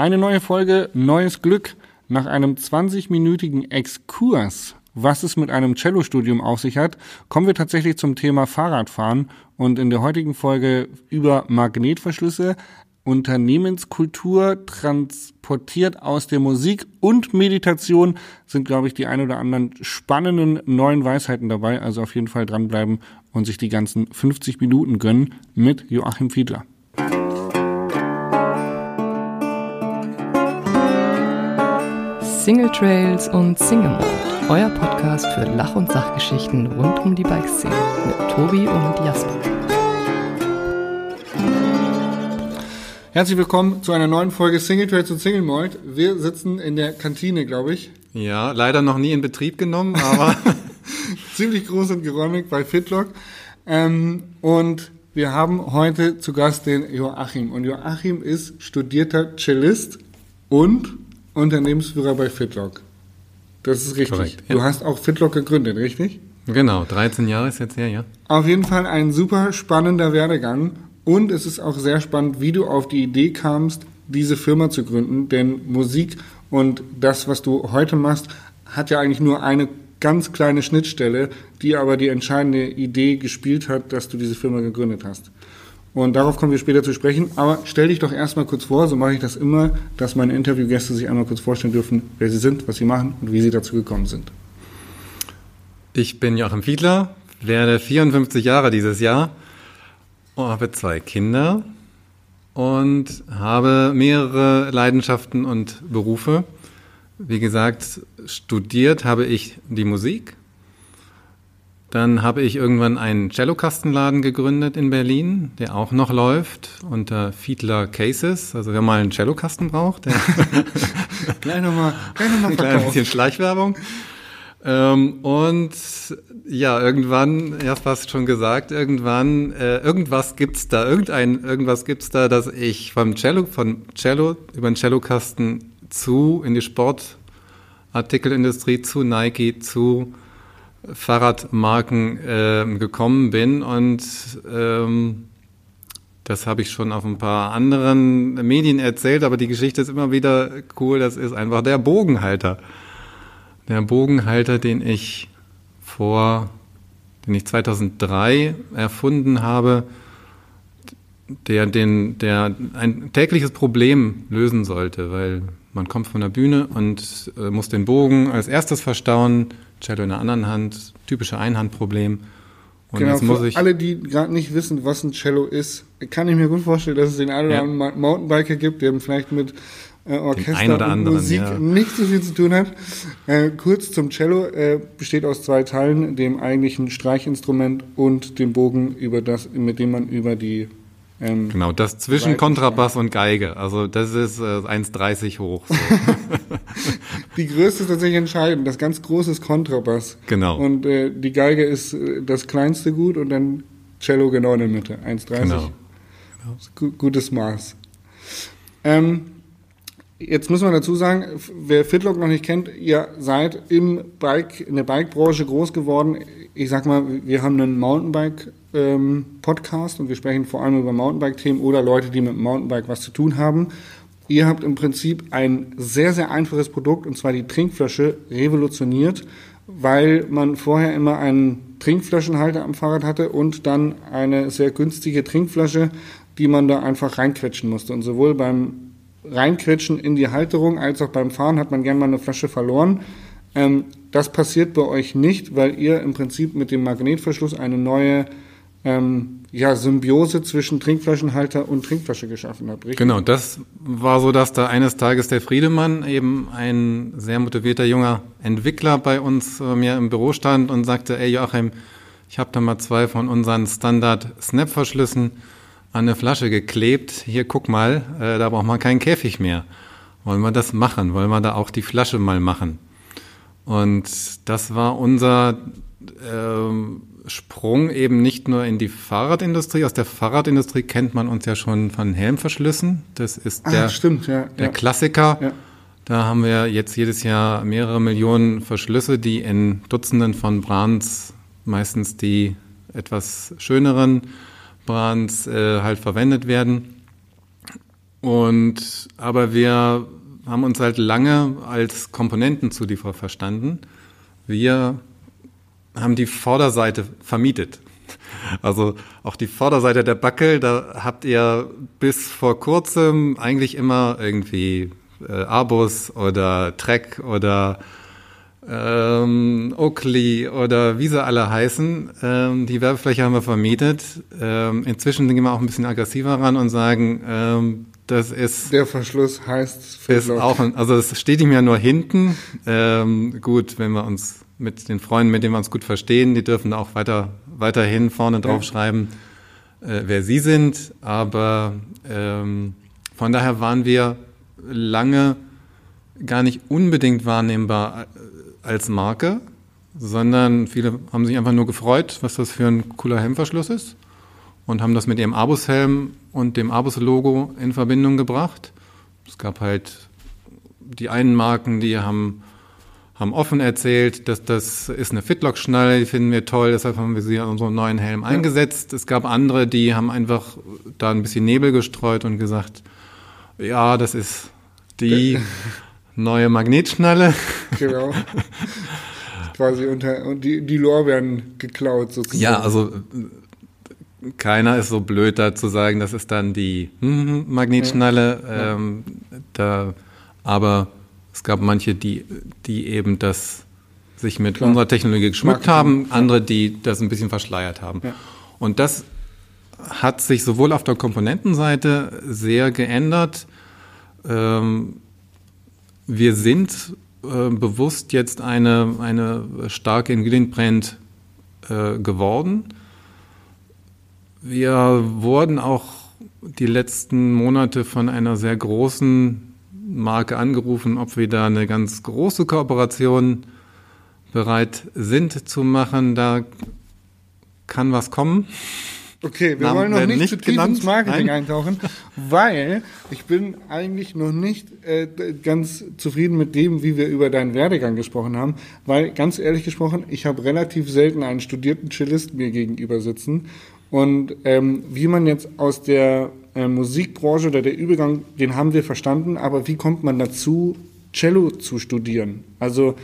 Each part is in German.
Eine neue Folge, neues Glück. Nach einem 20-minütigen Exkurs, was es mit einem Cello-Studium auf sich hat, kommen wir tatsächlich zum Thema Fahrradfahren und in der heutigen Folge über Magnetverschlüsse, Unternehmenskultur transportiert aus der Musik und Meditation sind, glaube ich, die ein oder anderen spannenden neuen Weisheiten dabei. Also auf jeden Fall dranbleiben und sich die ganzen 50 Minuten gönnen mit Joachim Fiedler. Single Trails und Single Mode, euer Podcast für Lach- und Sachgeschichten rund um die Bikeszene mit Tobi und Jasper. Herzlich willkommen zu einer neuen Folge Single Trails und Single Malt. Wir sitzen in der Kantine, glaube ich. Ja, leider noch nie in Betrieb genommen, aber ziemlich groß und geräumig bei Fitlock. Ähm, und wir haben heute zu Gast den Joachim. Und Joachim ist studierter Cellist und Unternehmensführer bei Fitlock. Das ist richtig. Korrekt, ja. Du hast auch Fitlock gegründet, richtig? Genau, 13 Jahre ist jetzt her, ja. Auf jeden Fall ein super spannender Werdegang und es ist auch sehr spannend, wie du auf die Idee kamst, diese Firma zu gründen, denn Musik und das, was du heute machst, hat ja eigentlich nur eine ganz kleine Schnittstelle, die aber die entscheidende Idee gespielt hat, dass du diese Firma gegründet hast. Und darauf kommen wir später zu sprechen. Aber stell dich doch erstmal kurz vor, so mache ich das immer, dass meine Interviewgäste sich einmal kurz vorstellen dürfen, wer sie sind, was sie machen und wie sie dazu gekommen sind. Ich bin Joachim Fiedler, werde 54 Jahre dieses Jahr habe zwei Kinder und habe mehrere Leidenschaften und Berufe. Wie gesagt, studiert habe ich die Musik dann habe ich irgendwann einen Cellokastenladen gegründet in Berlin, der auch noch läuft unter Fiedler Cases. Also wer mal einen Cellokasten braucht, der gleich nochmal, nochmal ein kleines bisschen Schleichwerbung. Ähm, und ja, irgendwann, erst fast schon gesagt, irgendwann, äh, irgendwas gibt's da, irgendein, irgendwas gibt's da, dass ich vom Cello, von Cello über den Cellokasten zu in die Sportartikelindustrie, zu Nike, zu Fahrradmarken äh, gekommen bin und ähm, das habe ich schon auf ein paar anderen Medien erzählt, aber die Geschichte ist immer wieder cool. Das ist einfach der Bogenhalter. Der Bogenhalter, den ich vor, den ich 2003 erfunden habe, der den, der ein tägliches Problem lösen sollte, weil man kommt von der Bühne und äh, muss den Bogen als erstes verstauen, Cello in der anderen Hand, typische Einhandproblem. Und genau, jetzt muss für ich alle, die gerade nicht wissen, was ein Cello ist, kann ich mir gut vorstellen, dass es den einen oder anderen Mountainbiker gibt, der vielleicht mit äh, Orchester und anderen, Musik ja. nicht so viel zu tun hat. Äh, kurz zum Cello, äh, besteht aus zwei Teilen, dem eigentlichen Streichinstrument und dem Bogen, über das, mit dem man über die ähm, genau, das zwischen Kontrabass und Geige. Also das ist äh, 1,30 hoch. So. die Größe ist tatsächlich entscheidend. Das ganz große ist Kontrabass. Genau. Und äh, die Geige ist äh, das kleinste Gut und dann Cello genau in der Mitte. 1,30. Genau. genau. Gutes Maß. Ähm, jetzt muss man dazu sagen, wer Fitlock noch nicht kennt, ihr seid im Bike, in der Bike-Branche groß geworden. Ich sag mal, wir haben einen Mountainbike ähm, und wir sprechen vor allem über Mountainbike-Themen oder Leute, die mit Mountainbike was zu tun haben. Ihr habt im Prinzip ein sehr, sehr einfaches Produkt und zwar die Trinkflasche revolutioniert, weil man vorher immer einen Trinkflaschenhalter am Fahrrad hatte und dann eine sehr günstige Trinkflasche, die man da einfach reinquetschen musste. Und sowohl beim Reinquetschen in die Halterung als auch beim Fahren hat man gerne mal eine Flasche verloren. Ähm, das passiert bei euch nicht, weil ihr im Prinzip mit dem Magnetverschluss eine neue ähm, ja, Symbiose zwischen Trinkflaschenhalter und Trinkflasche geschaffen hat, richtig? Genau, das war so, dass da eines Tages der Friedemann, eben ein sehr motivierter junger Entwickler bei uns äh, mir im Büro stand und sagte, ey Joachim, ich habe da mal zwei von unseren Standard-Snap-Verschlüssen an eine Flasche geklebt. Hier, guck mal, äh, da braucht man keinen Käfig mehr. Wollen wir das machen? Wollen wir da auch die Flasche mal machen? Und das war unser ähm, Sprung eben nicht nur in die Fahrradindustrie. Aus der Fahrradindustrie kennt man uns ja schon von Helmverschlüssen. Das ist der, ah, stimmt, ja, der ja. Klassiker. Ja. Da haben wir jetzt jedes Jahr mehrere Millionen Verschlüsse, die in Dutzenden von Brands, meistens die etwas schöneren Brands, äh, halt verwendet werden. Und aber wir haben uns halt lange als Komponentenzulieferer verstanden. Wir haben die Vorderseite vermietet. Also auch die Vorderseite der Backel, da habt ihr bis vor kurzem eigentlich immer irgendwie äh, Abus oder Trek oder ähm, Oakley oder wie sie alle heißen. Ähm, die Werbefläche haben wir vermietet. Ähm, inzwischen gehen wir auch ein bisschen aggressiver ran und sagen, ähm, das ist. Der Verschluss heißt ist auch, ein, also es steht nicht mehr nur hinten. Ähm, gut, wenn wir uns mit den Freunden, mit denen wir uns gut verstehen, die dürfen auch weiter, weiterhin vorne drauf schreiben, äh, wer sie sind. Aber ähm, von daher waren wir lange gar nicht unbedingt wahrnehmbar äh, als Marke, sondern viele haben sich einfach nur gefreut, was das für ein cooler Hemmverschluss ist und haben das mit ihrem Abus-Helm und dem Abus-Logo in Verbindung gebracht. Es gab halt die einen Marken, die haben, haben offen erzählt, dass das ist eine Fitlock-Schnalle, die finden wir toll, deshalb haben wir sie an unserem neuen Helm eingesetzt. Es gab andere, die haben einfach da ein bisschen Nebel gestreut und gesagt, ja, das ist die neue Magnetschnalle. Genau. Quasi unter die, die Lorbeeren geklaut sozusagen. Ja, also keiner ist so blöd, da zu sagen, das ist dann die Magnetschnalle. Ja. Ähm, da, aber es gab manche, die, die eben das sich mit Klar. unserer Technologie geschmückt haben, andere, die das ein bisschen verschleiert haben. Ja. Und das hat sich sowohl auf der Komponentenseite sehr geändert. Ähm, wir sind äh, bewusst jetzt eine, eine starke Ingredient äh, geworden wir wurden auch die letzten Monate von einer sehr großen Marke angerufen, ob wir da eine ganz große Kooperation bereit sind zu machen. Da kann was kommen. Okay, wir Namen wollen noch nicht, nicht zu tief genannt. ins Marketing Nein. eintauchen, weil ich bin eigentlich noch nicht äh, ganz zufrieden mit dem, wie wir über deinen Werdegang gesprochen haben, weil ganz ehrlich gesprochen, ich habe relativ selten einen studierten Cellist mir gegenüber sitzen und ähm, wie man jetzt aus der äh, Musikbranche oder der Übergang, den haben wir verstanden, aber wie kommt man dazu, Cello zu studieren? Also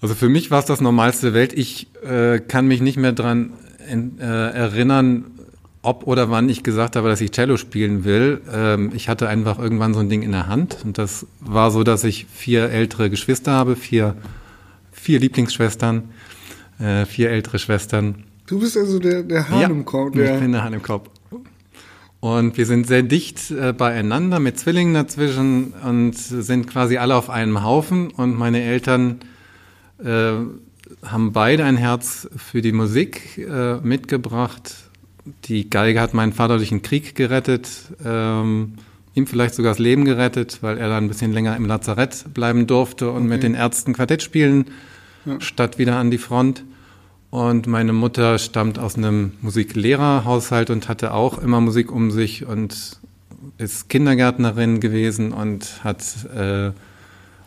also für mich war es das Normalste der Welt. Ich äh, kann mich nicht mehr daran äh, erinnern, ob oder wann ich gesagt habe, dass ich Cello spielen will. Ähm, ich hatte einfach irgendwann so ein Ding in der Hand und das war so, dass ich vier ältere Geschwister habe, vier, vier Lieblingsschwestern, äh, vier ältere Schwestern Du bist also der, der Hahn ja, im Korb. Der ich bin der Hahn im Korb. Und wir sind sehr dicht äh, beieinander mit Zwillingen dazwischen und sind quasi alle auf einem Haufen. Und meine Eltern äh, haben beide ein Herz für die Musik äh, mitgebracht. Die Geige hat meinen Vater durch den Krieg gerettet, ähm, ihm vielleicht sogar das Leben gerettet, weil er dann ein bisschen länger im Lazarett bleiben durfte und okay. mit den Ärzten Quartett spielen, ja. statt wieder an die Front. Und meine Mutter stammt aus einem Musiklehrerhaushalt und hatte auch immer Musik um sich und ist Kindergärtnerin gewesen und hat äh,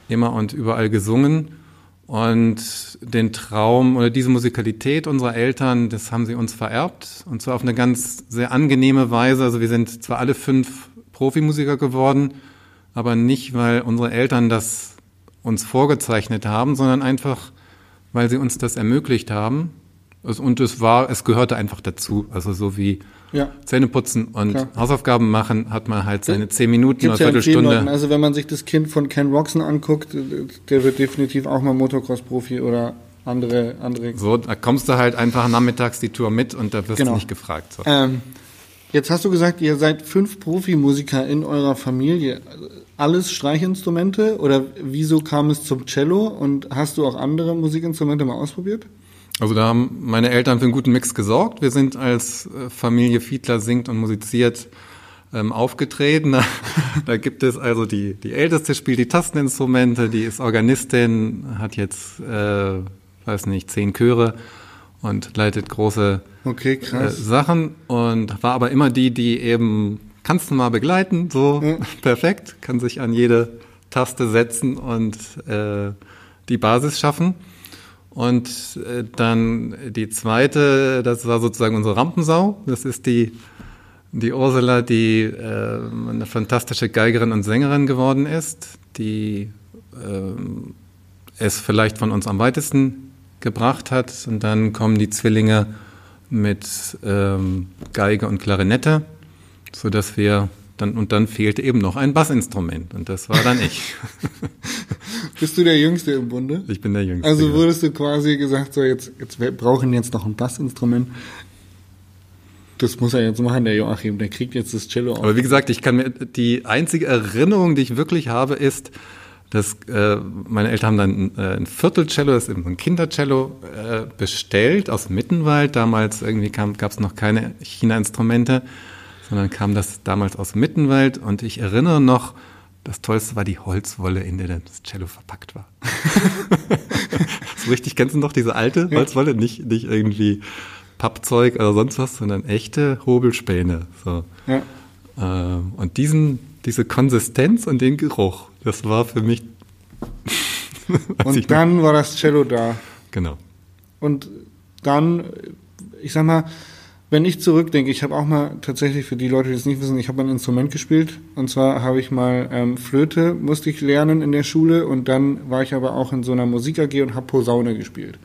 immer und überall gesungen. Und den Traum oder diese Musikalität unserer Eltern, das haben sie uns vererbt. Und zwar auf eine ganz sehr angenehme Weise. Also wir sind zwar alle fünf Profimusiker geworden, aber nicht, weil unsere Eltern das uns vorgezeichnet haben, sondern einfach, weil sie uns das ermöglicht haben. Und es war, es gehörte einfach dazu. Also so wie ja. Zähne putzen und Klar. Hausaufgaben machen, hat man halt seine zehn Minuten Gibt's oder Viertelstunde. Also wenn man sich das Kind von Ken Roxon anguckt, der wird definitiv auch mal Motocross-Profi oder andere, andere. So, da kommst du halt einfach nachmittags die Tour mit und da wirst genau. du nicht gefragt. So. Ähm, jetzt hast du gesagt, ihr seid fünf Profimusiker in eurer Familie alles Streichinstrumente oder wieso kam es zum Cello und hast du auch andere Musikinstrumente mal ausprobiert? Also da haben meine Eltern für einen guten Mix gesorgt. Wir sind als äh, Familie Fiedler singt und musiziert ähm, aufgetreten. Da, da gibt es also die, die Älteste spielt die Tasteninstrumente, die ist Organistin, hat jetzt, äh, weiß nicht, zehn Chöre und leitet große okay, äh, Sachen und war aber immer die, die eben kannst du mal begleiten, so ja. perfekt, kann sich an jede Taste setzen und äh, die Basis schaffen. Und äh, dann die zweite, das war sozusagen unsere Rampensau. Das ist die Die Ursula, die äh, eine fantastische Geigerin und Sängerin geworden ist, die äh, es vielleicht von uns am weitesten gebracht hat. Und dann kommen die Zwillinge mit ähm, Geige und Klarinette, so dass wir dann und dann fehlte eben noch ein Bassinstrument und das war dann ich. Bist du der Jüngste im Bunde? Ich bin der Jüngste. Also wurdest du quasi gesagt, so jetzt, jetzt wir brauchen jetzt noch ein Bassinstrument. Das muss er jetzt machen, der Joachim. Der kriegt jetzt das Cello auf. Aber wie gesagt, ich kann mir die einzige Erinnerung, die ich wirklich habe, ist, dass äh, meine Eltern haben dann äh, ein Viertelcello, das ist eben so ein Kindercello, äh, bestellt aus Mittenwald. Damals irgendwie gab es noch keine China-Instrumente, sondern kam das damals aus Mittenwald. Und ich erinnere noch, das Tollste war die Holzwolle, in der das Cello verpackt war. so richtig, kennst du noch diese alte. Holzwolle? Nicht, nicht irgendwie Pappzeug oder sonst was, sondern echte Hobelspäne. So. Ja. Ähm, und diesen, diese Konsistenz und den Geruch, das war für mich. und dann war das Cello da. Genau. Und dann, ich sag mal, wenn ich zurückdenke, ich habe auch mal tatsächlich für die Leute, die es nicht wissen, ich habe ein Instrument gespielt. Und zwar habe ich mal ähm, Flöte, musste ich lernen in der Schule. Und dann war ich aber auch in so einer Musik AG und habe Posaune gespielt.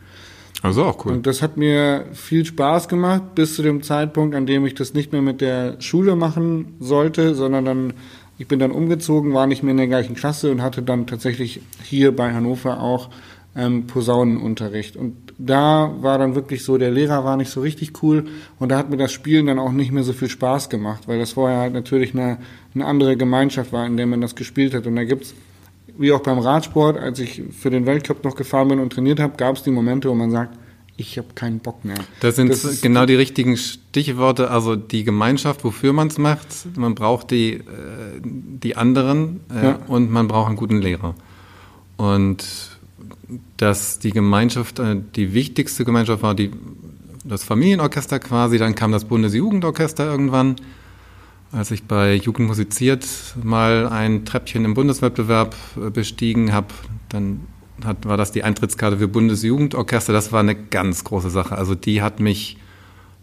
Also auch cool. Und das hat mir viel Spaß gemacht, bis zu dem Zeitpunkt, an dem ich das nicht mehr mit der Schule machen sollte, sondern dann, ich bin dann umgezogen, war nicht mehr in der gleichen Klasse und hatte dann tatsächlich hier bei Hannover auch ähm, Posaunenunterricht. Und da war dann wirklich so, der Lehrer war nicht so richtig cool und da hat mir das Spielen dann auch nicht mehr so viel Spaß gemacht, weil das vorher halt natürlich eine, eine andere Gemeinschaft war, in der man das gespielt hat. Und da gibt's wie auch beim Radsport, als ich für den Weltcup noch gefahren bin und trainiert habe, gab es die Momente, wo man sagt, ich habe keinen Bock mehr. Das sind das genau die richtigen Stichworte, also die Gemeinschaft, wofür man es macht. Man braucht die, äh, die anderen äh, ja. und man braucht einen guten Lehrer. Und dass die Gemeinschaft, äh, die wichtigste Gemeinschaft war die, das Familienorchester quasi, dann kam das Bundesjugendorchester irgendwann als ich bei Jugend musiziert mal ein Treppchen im Bundeswettbewerb äh, bestiegen habe, dann hat, war das die Eintrittskarte für Bundesjugendorchester. Das war eine ganz große Sache. Also die hat mich,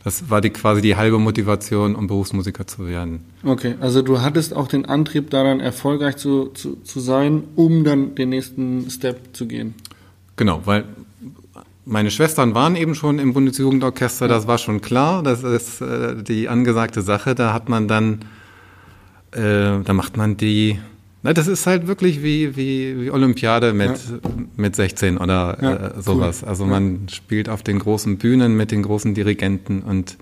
das war die quasi die halbe Motivation, um Berufsmusiker zu werden. Okay, also du hattest auch den Antrieb, daran erfolgreich zu, zu, zu sein, um dann den nächsten Step zu gehen. Genau, weil meine Schwestern waren eben schon im Bundesjugendorchester, das war schon klar, das ist äh, die angesagte Sache. Da hat man dann, äh, da macht man die, na, das ist halt wirklich wie, wie, wie Olympiade mit, ja. mit 16 oder ja, äh, sowas. Cool. Also man spielt auf den großen Bühnen mit den großen Dirigenten und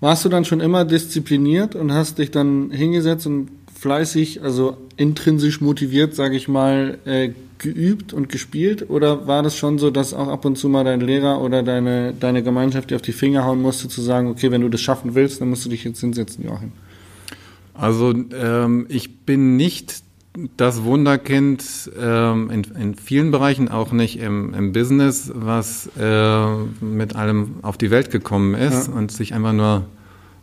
warst du dann schon immer diszipliniert und hast dich dann hingesetzt und fleißig, also intrinsisch motiviert, sage ich mal, äh, geübt und gespielt? Oder war das schon so, dass auch ab und zu mal dein Lehrer oder deine, deine Gemeinschaft dir auf die Finger hauen musste, zu sagen, okay, wenn du das schaffen willst, dann musst du dich jetzt hinsetzen, Joachim? Also ähm, ich bin nicht das Wunderkind ähm, in, in vielen Bereichen, auch nicht im, im Business, was äh, mit allem auf die Welt gekommen ist ja. und sich einfach nur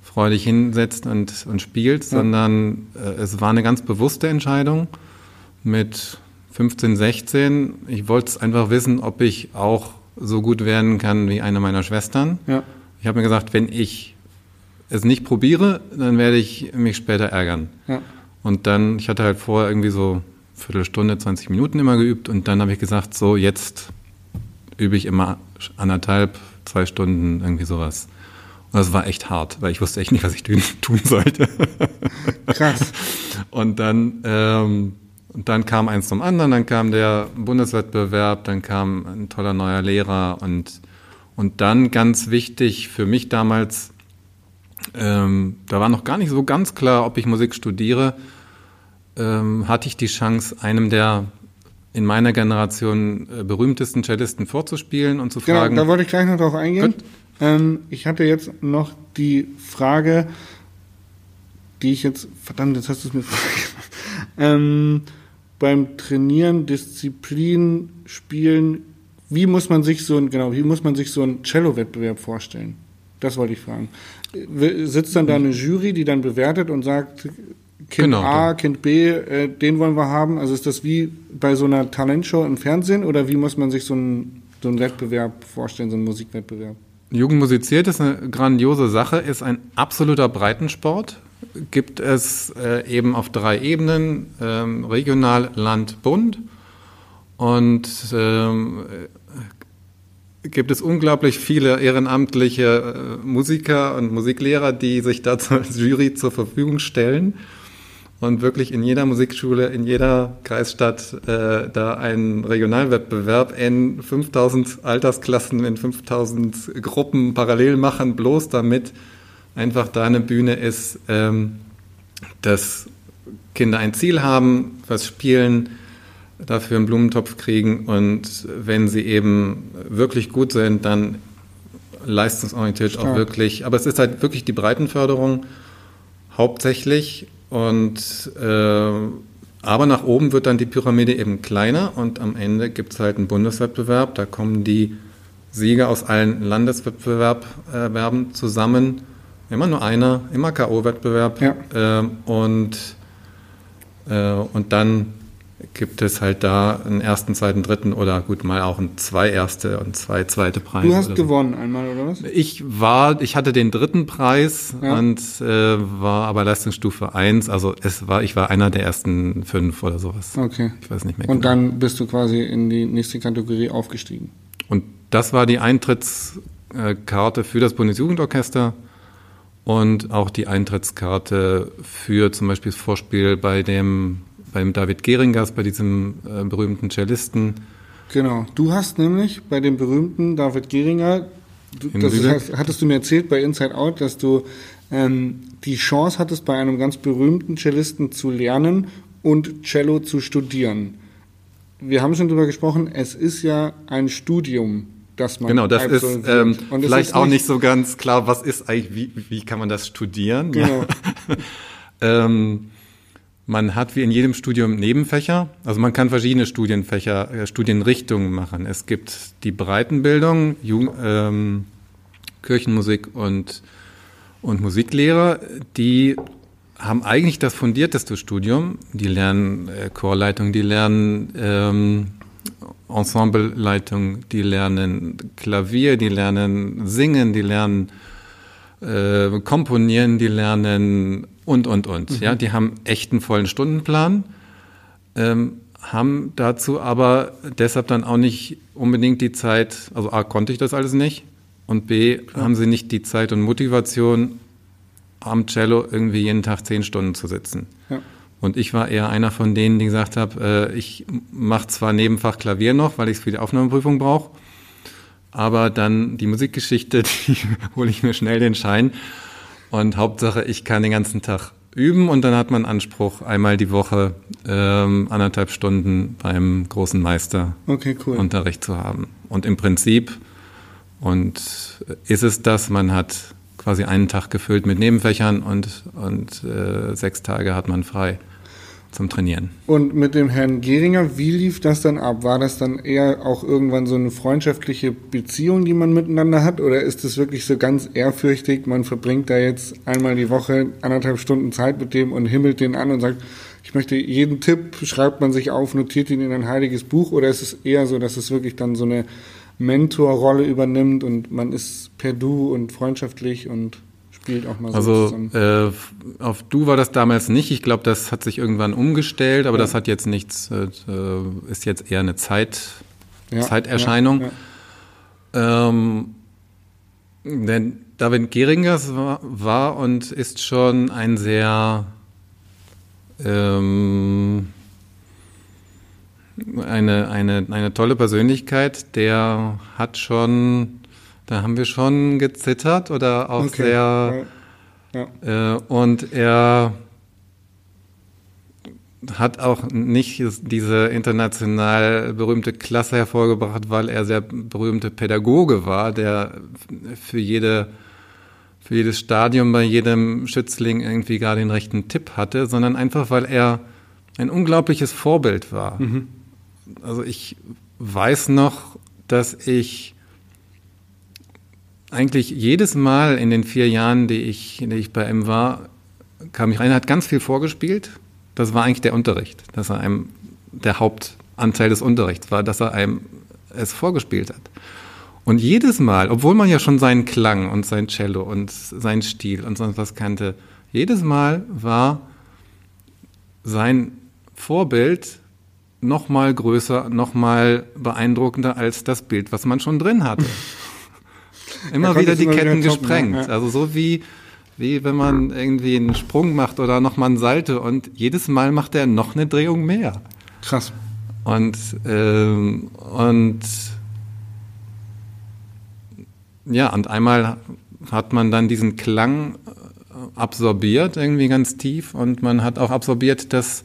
freudig hinsetzt und, und spielt, ja. sondern äh, es war eine ganz bewusste Entscheidung mit 15, 16. Ich wollte einfach wissen, ob ich auch so gut werden kann wie eine meiner Schwestern. Ja. Ich habe mir gesagt, wenn ich es nicht probiere, dann werde ich mich später ärgern. Ja. Und dann, ich hatte halt vorher irgendwie so Viertelstunde, 20 Minuten immer geübt und dann habe ich gesagt, so jetzt übe ich immer anderthalb, zwei Stunden, irgendwie sowas. Und das war echt hart, weil ich wusste echt nicht, was ich tun sollte. Krass. Und dann ähm, und dann kam eins zum anderen, dann kam der Bundeswettbewerb, dann kam ein toller neuer Lehrer und, und dann ganz wichtig für mich damals, ähm, da war noch gar nicht so ganz klar, ob ich Musik studiere, ähm, hatte ich die Chance, einem der in meiner Generation äh, berühmtesten Cellisten vorzuspielen und zu genau, fragen. Da wollte ich gleich noch drauf eingehen. Ähm, ich hatte jetzt noch die Frage, die ich jetzt, verdammt, jetzt hast du es mir ähm, beim Trainieren, Disziplin, Spielen, wie muss man sich so ein, genau, wie muss man sich so einen Cello-Wettbewerb vorstellen? Das wollte ich fragen. Sitzt dann da eine Jury, die dann bewertet und sagt, Kind genau, A, dann. Kind B, äh, den wollen wir haben? Also ist das wie bei so einer Talentshow im Fernsehen oder wie muss man sich so einen, so einen Wettbewerb vorstellen, so einen Musikwettbewerb? Jugend musiziert ist eine grandiose Sache, ist ein absoluter Breitensport. Gibt es äh, eben auf drei Ebenen, ähm, regional, Land, Bund. Und ähm, gibt es unglaublich viele ehrenamtliche äh, Musiker und Musiklehrer, die sich dazu als Jury zur Verfügung stellen und wirklich in jeder Musikschule, in jeder Kreisstadt äh, da einen Regionalwettbewerb in 5000 Altersklassen, in 5000 Gruppen parallel machen, bloß damit einfach da eine Bühne ist, ähm, dass Kinder ein Ziel haben, was spielen, dafür einen Blumentopf kriegen und wenn sie eben wirklich gut sind, dann leistungsorientiert Stark. auch wirklich. Aber es ist halt wirklich die Breitenförderung hauptsächlich und äh, aber nach oben wird dann die Pyramide eben kleiner und am Ende gibt es halt einen Bundeswettbewerb. Da kommen die Sieger aus allen Landeswettbewerben zusammen. Immer nur einer, immer K.O.-Wettbewerb. Ja. Äh, und, äh, und dann gibt es halt da einen ersten, zweiten, dritten oder gut mal auch ein zwei erste und zwei zweite Preise. Du hast gewonnen so. einmal oder was? Ich war, ich hatte den dritten Preis ja. und äh, war aber Leistungsstufe eins. Also es war, ich war einer der ersten fünf oder sowas. Okay. Ich weiß nicht mehr. Und genau. dann bist du quasi in die nächste Kategorie aufgestiegen. Und das war die Eintrittskarte für das Bundesjugendorchester und auch die Eintrittskarte für zum Beispiel das Vorspiel bei dem beim David Geringers, bei diesem äh, berühmten Cellisten. Genau. Du hast nämlich bei dem berühmten David Geringer, du, das ist, hattest du mir erzählt bei Inside Out, dass du ähm, die Chance hattest, bei einem ganz berühmten Cellisten zu lernen und Cello zu studieren. Wir haben schon darüber gesprochen, es ist ja ein Studium, das man Genau, das ist ähm, vielleicht ist auch nicht so ganz klar, was ist eigentlich, wie, wie kann man das studieren? Genau. ähm, man hat wie in jedem Studium Nebenfächer. Also man kann verschiedene Studienfächer, äh, Studienrichtungen machen. Es gibt die Breitenbildung, Jugend, ähm, Kirchenmusik und, und Musiklehrer, die haben eigentlich das fundierteste Studium. Die lernen äh, Chorleitung, die lernen ähm, Ensembleleitung, die lernen Klavier, die lernen Singen, die lernen äh, Komponieren, die lernen und, und, und. Mhm. Ja, die haben echt einen vollen Stundenplan, ähm, haben dazu aber deshalb dann auch nicht unbedingt die Zeit, also A, konnte ich das alles nicht und B, Klar. haben sie nicht die Zeit und Motivation, am Cello irgendwie jeden Tag zehn Stunden zu sitzen. Ja. Und ich war eher einer von denen, die gesagt habe, äh, ich mache zwar Nebenfach Klavier noch, weil ich es für die Aufnahmeprüfung brauche, aber dann die Musikgeschichte, die hole ich mir schnell den Schein und Hauptsache, ich kann den ganzen Tag üben und dann hat man Anspruch, einmal die Woche ähm, anderthalb Stunden beim großen Meister okay, cool. Unterricht zu haben. Und im Prinzip und ist es das, man hat quasi einen Tag gefüllt mit Nebenfächern und, und äh, sechs Tage hat man frei zum Trainieren. Und mit dem Herrn Geringer, wie lief das dann ab? War das dann eher auch irgendwann so eine freundschaftliche Beziehung, die man miteinander hat? Oder ist es wirklich so ganz ehrfürchtig, man verbringt da jetzt einmal die Woche anderthalb Stunden Zeit mit dem und himmelt den an und sagt, ich möchte jeden Tipp, schreibt man sich auf, notiert ihn in ein heiliges Buch? Oder ist es eher so, dass es wirklich dann so eine Mentorrolle übernimmt und man ist per Du und freundschaftlich und spielt auch mal so also, zusammen. Äh, auf Du war das damals nicht. Ich glaube, das hat sich irgendwann umgestellt, aber ja. das hat jetzt nichts, äh, ist jetzt eher eine Zeit, ja, Zeiterscheinung. Ja, ähm, denn David Geringers war, war, und ist schon ein sehr ähm, eine, eine, eine tolle Persönlichkeit, der hat schon da haben wir schon gezittert oder auch okay. sehr. Ja. Äh, und er hat auch nicht diese international berühmte Klasse hervorgebracht, weil er sehr berühmte Pädagoge war, der für jede für jedes Stadium bei jedem Schützling irgendwie gar den rechten Tipp hatte, sondern einfach, weil er ein unglaubliches Vorbild war. Mhm. Also ich weiß noch, dass ich eigentlich jedes Mal in den vier Jahren, die ich, die ich bei ihm war, kam ich rein, hat ganz viel vorgespielt. Das war eigentlich der Unterricht, dass er einem der Hauptanteil des Unterrichts war, dass er einem es vorgespielt hat. Und jedes Mal, obwohl man ja schon seinen Klang und sein Cello und seinen Stil und sonst was kannte, jedes Mal war sein Vorbild noch mal größer, noch mal beeindruckender als das Bild, was man schon drin hatte. immer wieder die immer Ketten wieder gesprengt. Ja. Also so wie, wie wenn man irgendwie einen Sprung macht oder noch mal einen Salte und jedes Mal macht er noch eine Drehung mehr. Krass. Und, ähm, und ja, und einmal hat man dann diesen Klang absorbiert, irgendwie ganz tief, und man hat auch absorbiert, dass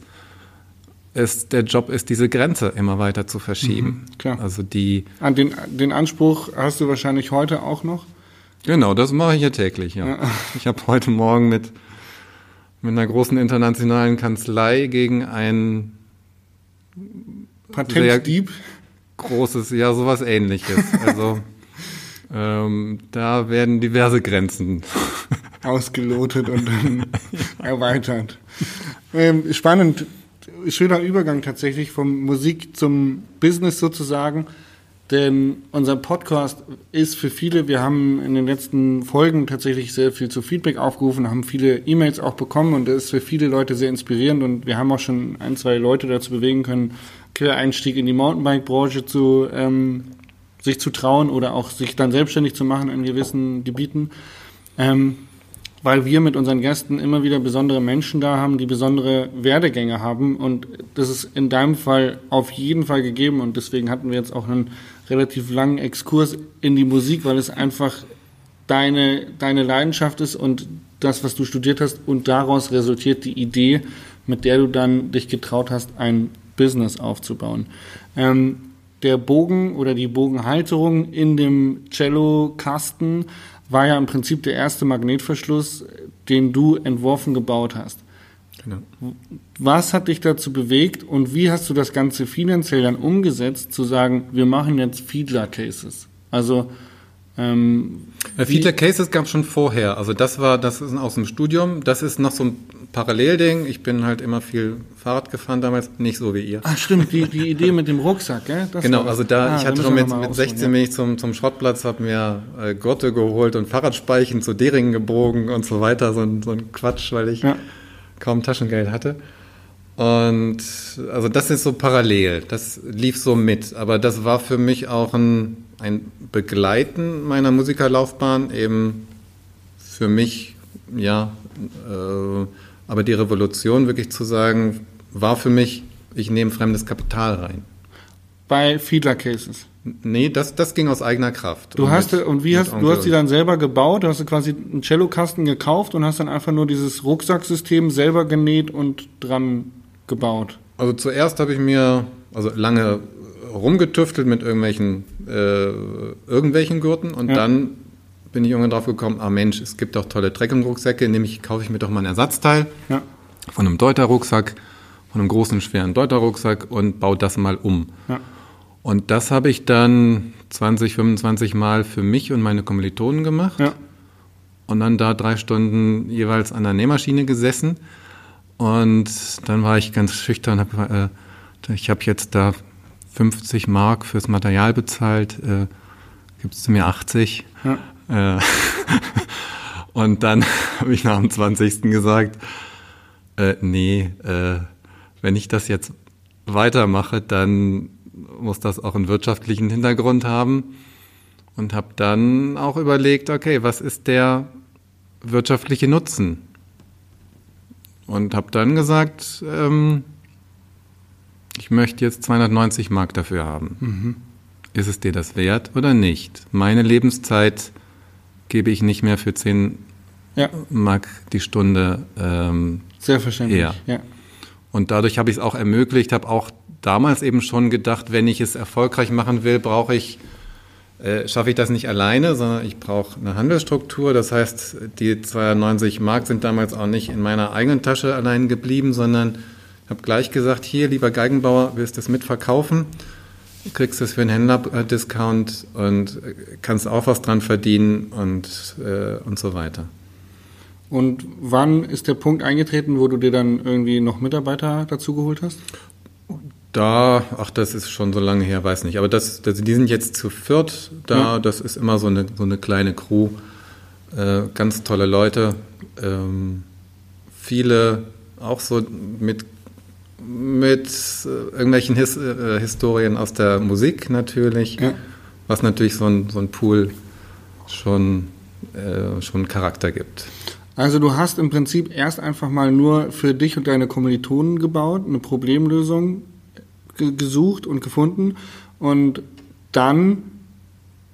es der Job ist, diese Grenze immer weiter zu verschieben. Mhm, klar. Also die. An den, den Anspruch hast du wahrscheinlich heute auch noch? Genau, das mache ich ja täglich, ja. ja. Ich habe heute Morgen mit, mit einer großen internationalen Kanzlei gegen ein Patentdieb großes, ja, sowas ähnliches. Also ähm, da werden diverse Grenzen ausgelotet und dann erweitert. Ähm, spannend schöner Übergang tatsächlich vom Musik zum Business sozusagen. Denn unser Podcast ist für viele, wir haben in den letzten Folgen tatsächlich sehr viel zu Feedback aufgerufen, haben viele E-Mails auch bekommen und das ist für viele Leute sehr inspirierend und wir haben auch schon ein, zwei Leute dazu bewegen können, Quereinstieg in die Mountainbike-Branche zu, ähm, sich zu trauen oder auch sich dann selbstständig zu machen in gewissen Gebieten. Ähm, weil wir mit unseren Gästen immer wieder besondere Menschen da haben, die besondere Werdegänge haben. Und das ist in deinem Fall auf jeden Fall gegeben. Und deswegen hatten wir jetzt auch einen relativ langen Exkurs in die Musik, weil es einfach deine, deine Leidenschaft ist und das, was du studiert hast. Und daraus resultiert die Idee, mit der du dann dich getraut hast, ein Business aufzubauen. Ähm, der Bogen oder die Bogenhalterung in dem Cello-Kasten war ja im Prinzip der erste Magnetverschluss, den du entworfen gebaut hast. Genau. Was hat dich dazu bewegt und wie hast du das Ganze finanziell dann umgesetzt, zu sagen, wir machen jetzt Fiedler-Cases? Also ähm, Fiedler Cases gab es schon vorher. Also das war, das ist aus dem Studium. Das ist noch so ein Parallelding. Ich bin halt immer viel Fahrrad gefahren damals, nicht so wie ihr. Ach stimmt, die, die Idee mit dem Rucksack, gell? Das genau, also da, ah, ich hatte schon mit, mit 16 ja. bin ich zum, zum Schrottplatz, habe mir äh, Gurte geholt und Fahrradspeichen zu Deringen gebogen und so weiter. So ein, so ein Quatsch, weil ich ja. kaum Taschengeld hatte. Und also das ist so parallel, das lief so mit. Aber das war für mich auch ein, ein Begleiten meiner Musikerlaufbahn, eben für mich, ja, äh, aber die Revolution wirklich zu sagen, war für mich, ich nehme fremdes Kapital rein. Bei Fiedler Cases? Nee, das, das ging aus eigener Kraft. Du und hast, mit, und wie hast, du hast die dann selber gebaut? Du hast quasi einen Cellokasten gekauft und hast dann einfach nur dieses Rucksacksystem selber genäht und dran gebaut? Also zuerst habe ich mir, also lange rumgetüftelt mit irgendwelchen, äh, irgendwelchen Gurten und ja. dann bin ich irgendwann drauf gekommen, ah Mensch, es gibt auch tolle Trekkingrucksäcke, nämlich kaufe ich mir doch mal ein Ersatzteil ja. von einem Deuter-Rucksack, von einem großen, schweren Deuter-Rucksack und baue das mal um. Ja. Und das habe ich dann 20, 25 Mal für mich und meine Kommilitonen gemacht. Ja. Und dann da drei Stunden jeweils an der Nähmaschine gesessen. Und dann war ich ganz schüchtern. Hab, äh, ich habe jetzt da 50 Mark fürs Material bezahlt. Äh, Gibst du mir 80? Ja. Äh, und dann habe ich nach dem 20. gesagt, äh, nee, äh, wenn ich das jetzt weitermache, dann muss das auch einen wirtschaftlichen Hintergrund haben. Und habe dann auch überlegt, okay, was ist der wirtschaftliche Nutzen? Und habe dann gesagt, ähm, ich möchte jetzt 290 Mark dafür haben. Mhm. Ist es dir das wert oder nicht? Meine Lebenszeit gebe ich nicht mehr für 10 ja. Mark die Stunde ähm, Sehr verständlich. Ja. Und dadurch habe ich es auch ermöglicht, habe auch damals eben schon gedacht, wenn ich es erfolgreich machen will, brauche ich, äh, schaffe ich das nicht alleine, sondern ich brauche eine Handelsstruktur. Das heißt, die 92 Mark sind damals auch nicht in meiner eigenen Tasche allein geblieben, sondern habe gleich gesagt, hier, lieber Geigenbauer, willst du es mitverkaufen? Kriegst es für einen Händler-Discount und kannst auch was dran verdienen und, äh, und so weiter. Und wann ist der Punkt eingetreten, wo du dir dann irgendwie noch Mitarbeiter dazu geholt hast? Da, ach, das ist schon so lange her, weiß nicht. Aber das, das die sind jetzt zu viert da. Ja. Das ist immer so eine, so eine kleine Crew. Äh, ganz tolle Leute. Ähm, viele auch so mit, mit äh, irgendwelchen His, äh, Historien aus der Musik natürlich. Ja. Was natürlich so ein, so ein Pool schon, äh, schon Charakter gibt. Also du hast im Prinzip erst einfach mal nur für dich und deine Kommilitonen gebaut, eine Problemlösung gesucht und gefunden und dann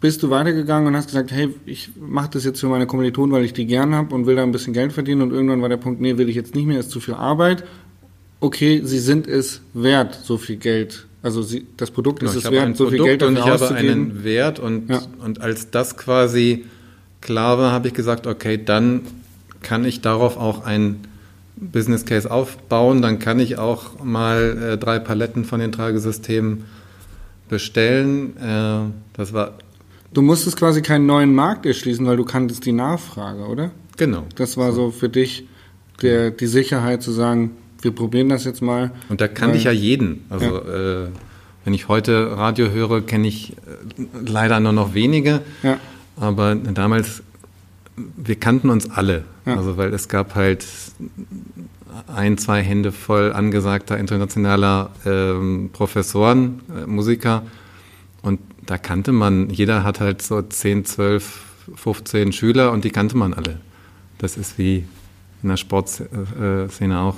bist du weitergegangen und hast gesagt, hey, ich mache das jetzt für meine Kommilitonen, weil ich die gern habe und will da ein bisschen Geld verdienen und irgendwann war der Punkt, nee, will ich jetzt nicht mehr, ist zu viel Arbeit. Okay, sie sind es wert, so viel Geld. Also sie, das Produkt genau, ist es wert, so Produkt viel Geld und ich habe einen Wert und, ja. und als das quasi klar war, habe ich gesagt, okay, dann kann ich darauf auch ein Business Case aufbauen, dann kann ich auch mal äh, drei Paletten von den Tragesystemen bestellen. Äh, das war. Du musstest quasi keinen neuen Markt erschließen, weil du kanntest die Nachfrage, oder? Genau. Das war so für dich der, die Sicherheit zu sagen, wir probieren das jetzt mal. Und da kannte ich ja jeden. Also ja. Äh, wenn ich heute Radio höre, kenne ich äh, leider nur noch wenige. Ja. Aber damals wir kannten uns alle. Ja. Also, weil es gab halt ein, zwei Hände voll angesagter internationaler ähm, Professoren, äh, Musiker. Und da kannte man, jeder hat halt so 10, 12, 15 Schüler und die kannte man alle. Das ist wie in der Sportszene auch.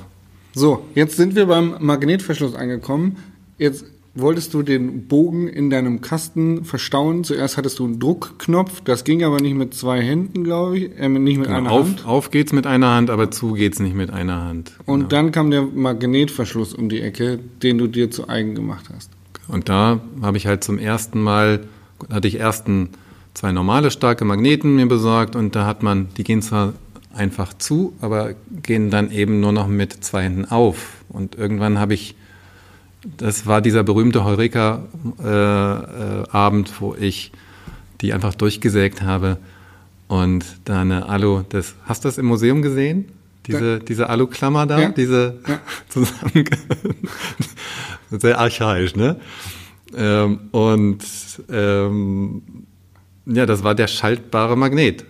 So, jetzt sind wir beim Magnetverschluss angekommen. Jetzt wolltest du den Bogen in deinem Kasten verstauen. Zuerst hattest du einen Druckknopf, das ging aber nicht mit zwei Händen, glaube ich, äh, nicht mit genau, einer auf, Hand. Auf geht's mit einer Hand, aber zu geht's nicht mit einer Hand. Genau. Und dann kam der Magnetverschluss um die Ecke, den du dir zu eigen gemacht hast. Und da habe ich halt zum ersten Mal, hatte ich ersten zwei normale starke Magneten mir besorgt und da hat man, die gehen zwar einfach zu, aber gehen dann eben nur noch mit zwei Händen auf. Und irgendwann habe ich das war dieser berühmte Heureka-Abend, äh, äh, wo ich die einfach durchgesägt habe und da eine Alu, das, hast du das im Museum gesehen? Diese, ja. diese Alu-Klammer da, ja. diese ja. zusammen, sehr archaisch, ne? Ähm, und ähm, ja, das war der schaltbare Magnet.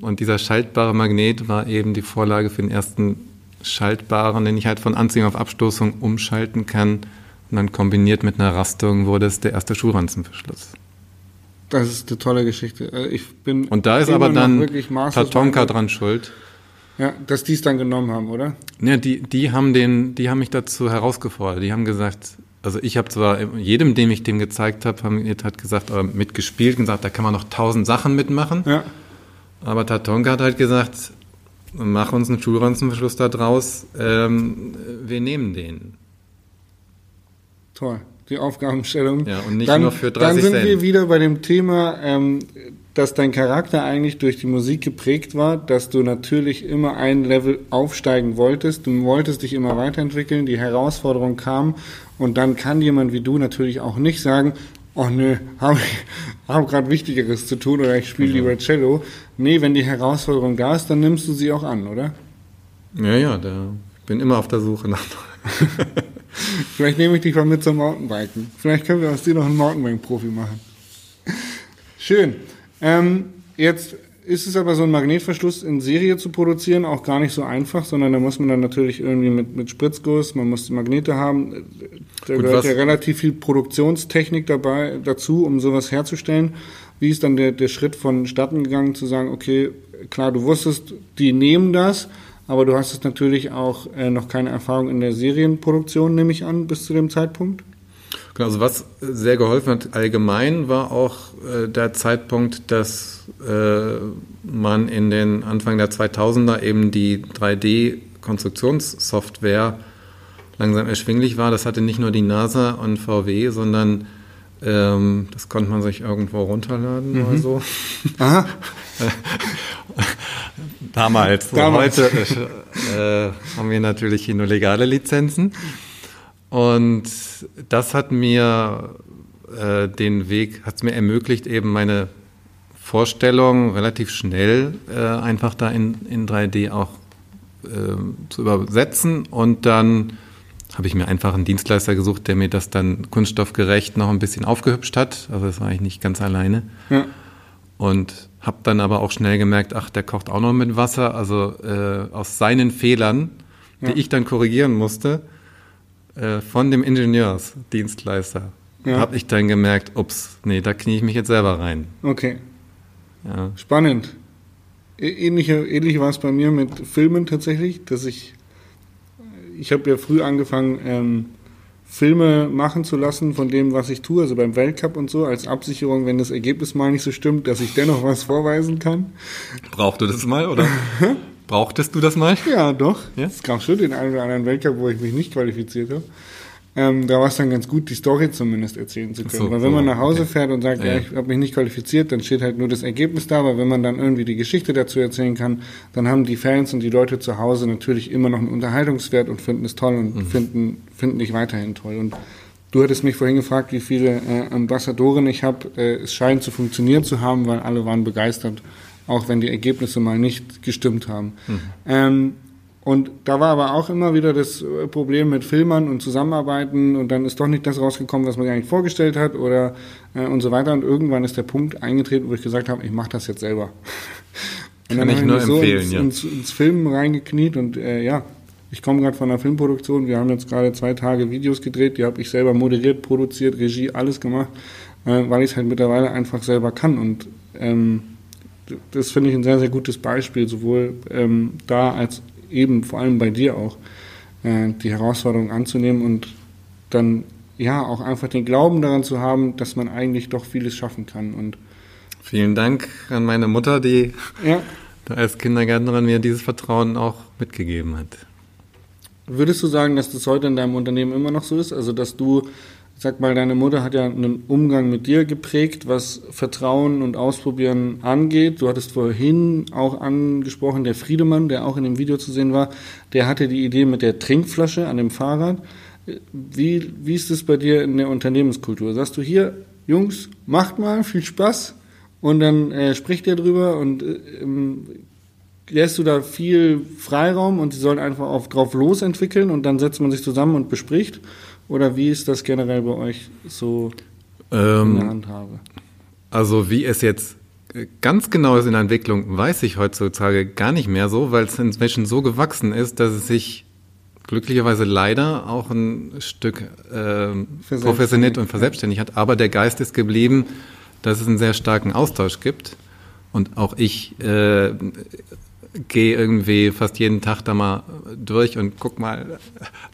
Und dieser schaltbare Magnet war eben die Vorlage für den ersten schaltbaren, den ich halt von Anziehung auf Abstoßung umschalten kann, und dann kombiniert mit einer Rastung wurde es der erste Schulranzenverschluss. Das ist eine tolle Geschichte. Äh, ich bin Und da ist aber dann Tatonka dran schuld. Ja, dass die es dann genommen haben, oder? Ja, die, die haben den, die haben mich dazu herausgefordert. Die haben gesagt, also ich habe zwar jedem, dem ich dem gezeigt habe, haben, hat gesagt, oder mitgespielt und gesagt, da kann man noch tausend Sachen mitmachen. Ja. Aber Tatonka hat halt gesagt, mach uns einen Schulranzenverschluss da draus, ähm, wir nehmen den. Toll, die Aufgabenstellung. Ja, und nicht dann, nur für 30 Dann sind Cent. wir wieder bei dem Thema, ähm, dass dein Charakter eigentlich durch die Musik geprägt war, dass du natürlich immer ein Level aufsteigen wolltest. Du wolltest dich immer weiterentwickeln, die Herausforderung kam und dann kann jemand wie du natürlich auch nicht sagen, oh nö, habe hab gerade Wichtigeres zu tun oder ich spiele lieber Cello. Nee, wenn die Herausforderung da ist, dann nimmst du sie auch an, oder? Ja, ja, da bin immer auf der Suche nach Vielleicht nehme ich dich mal mit zum Mountainbiken. Vielleicht können wir aus dir noch einen Mountainbike-Profi machen. Schön. Ähm, jetzt ist es aber so ein Magnetverschluss in Serie zu produzieren auch gar nicht so einfach, sondern da muss man dann natürlich irgendwie mit, mit Spritzguss, man muss die Magnete haben. Da Gut, gehört ja relativ viel Produktionstechnik dabei dazu, um sowas herzustellen. Wie ist dann der, der Schritt vonstatten gegangen, zu sagen, okay, klar, du wusstest, die nehmen das, aber du hast es natürlich auch äh, noch keine Erfahrung in der Serienproduktion, nehme ich an, bis zu dem Zeitpunkt. Genau, also was sehr geholfen hat allgemein war auch äh, der Zeitpunkt, dass äh, man in den Anfang der 2000er eben die 3D-Konstruktionssoftware langsam erschwinglich war. Das hatte nicht nur die NASA und VW, sondern ähm, das konnte man sich irgendwo runterladen mhm. oder so. Aha. Damals. Damals. Heute äh, haben wir natürlich hier nur legale Lizenzen. Und das hat mir äh, den Weg, hat es mir ermöglicht, eben meine Vorstellung relativ schnell äh, einfach da in, in 3D auch äh, zu übersetzen und dann habe ich mir einfach einen Dienstleister gesucht, der mir das dann kunststoffgerecht noch ein bisschen aufgehübscht hat. Also das war ich nicht ganz alleine. Ja. Und habe dann aber auch schnell gemerkt, ach, der kocht auch noch mit Wasser. Also äh, aus seinen Fehlern, die ja. ich dann korrigieren musste, äh, von dem Ingenieursdienstleister, ja. habe ich dann gemerkt, ups, nee, da knie ich mich jetzt selber rein. Okay. Ja. Spannend. Ähnlich, ähnlich war es bei mir mit Filmen tatsächlich, dass ich, ich habe ja früh angefangen, ähm, Filme machen zu lassen von dem, was ich tue, also beim Weltcup und so, als Absicherung, wenn das Ergebnis mal nicht so stimmt, dass ich dennoch was vorweisen kann. Braucht du das mal, oder? Brauchtest du das mal? Ja, doch. Ja? Es gab schon den einen oder anderen Weltcup, wo ich mich nicht qualifiziert habe. Ähm, da war es dann ganz gut, die Story zumindest erzählen zu können. So, Weil wenn so, man nach Hause okay. fährt und sagt, ja, ja ich habe mich nicht qualifiziert, dann steht halt nur das Ergebnis da. Aber wenn man dann irgendwie die Geschichte dazu erzählen kann, dann haben die Fans und die Leute zu Hause natürlich immer noch einen Unterhaltungswert und finden es toll und mhm. finden, finden dich weiterhin toll. Und du hattest mich vorhin gefragt, wie viele äh, Ambassadoren ich habe. Äh, es scheint zu funktionieren zu haben, weil alle waren begeistert, auch wenn die Ergebnisse mal nicht gestimmt haben. Mhm. Ähm, und da war aber auch immer wieder das äh, Problem mit Filmern und Zusammenarbeiten und dann ist doch nicht das rausgekommen, was man eigentlich vorgestellt hat oder äh, und so weiter. Und irgendwann ist der Punkt eingetreten, wo ich gesagt habe, ich mache das jetzt selber. Und dann Kann ich nur ich empfehlen, so ins, ja. ins, ins Filmen reingekniet und äh, ja, ich komme gerade von einer Filmproduktion. Wir haben jetzt gerade zwei Tage Videos gedreht, die habe ich selber moderiert, produziert, Regie, alles gemacht, äh, weil ich es halt mittlerweile einfach selber kann. Und ähm, das finde ich ein sehr, sehr gutes Beispiel, sowohl ähm, da als eben vor allem bei dir auch, äh, die Herausforderung anzunehmen und dann ja auch einfach den Glauben daran zu haben, dass man eigentlich doch vieles schaffen kann. Und Vielen Dank an meine Mutter, die ja. als Kindergärtnerin mir dieses Vertrauen auch mitgegeben hat. Würdest du sagen, dass das heute in deinem Unternehmen immer noch so ist? Also, dass du sag mal, deine Mutter hat ja einen Umgang mit dir geprägt, was Vertrauen und Ausprobieren angeht. Du hattest vorhin auch angesprochen, der Friedemann, der auch in dem Video zu sehen war, der hatte die Idee mit der Trinkflasche an dem Fahrrad. Wie, wie ist es bei dir in der Unternehmenskultur? Sagst du hier, Jungs, macht mal, viel Spaß und dann äh, spricht ihr drüber und äh, ähm, lässt du da viel Freiraum und sie sollen einfach auf, drauf losentwickeln und dann setzt man sich zusammen und bespricht? Oder wie ist das generell bei euch so ähm, in der Handhabe? Also wie es jetzt ganz genau ist in der Entwicklung, weiß ich heutzutage gar nicht mehr so, weil es inzwischen so gewachsen ist, dass es sich glücklicherweise leider auch ein Stück äh, professionell und verselbstständigt hat. Aber der Geist ist geblieben, dass es einen sehr starken Austausch gibt. Und auch ich äh, gehe irgendwie fast jeden Tag da mal durch und guck mal,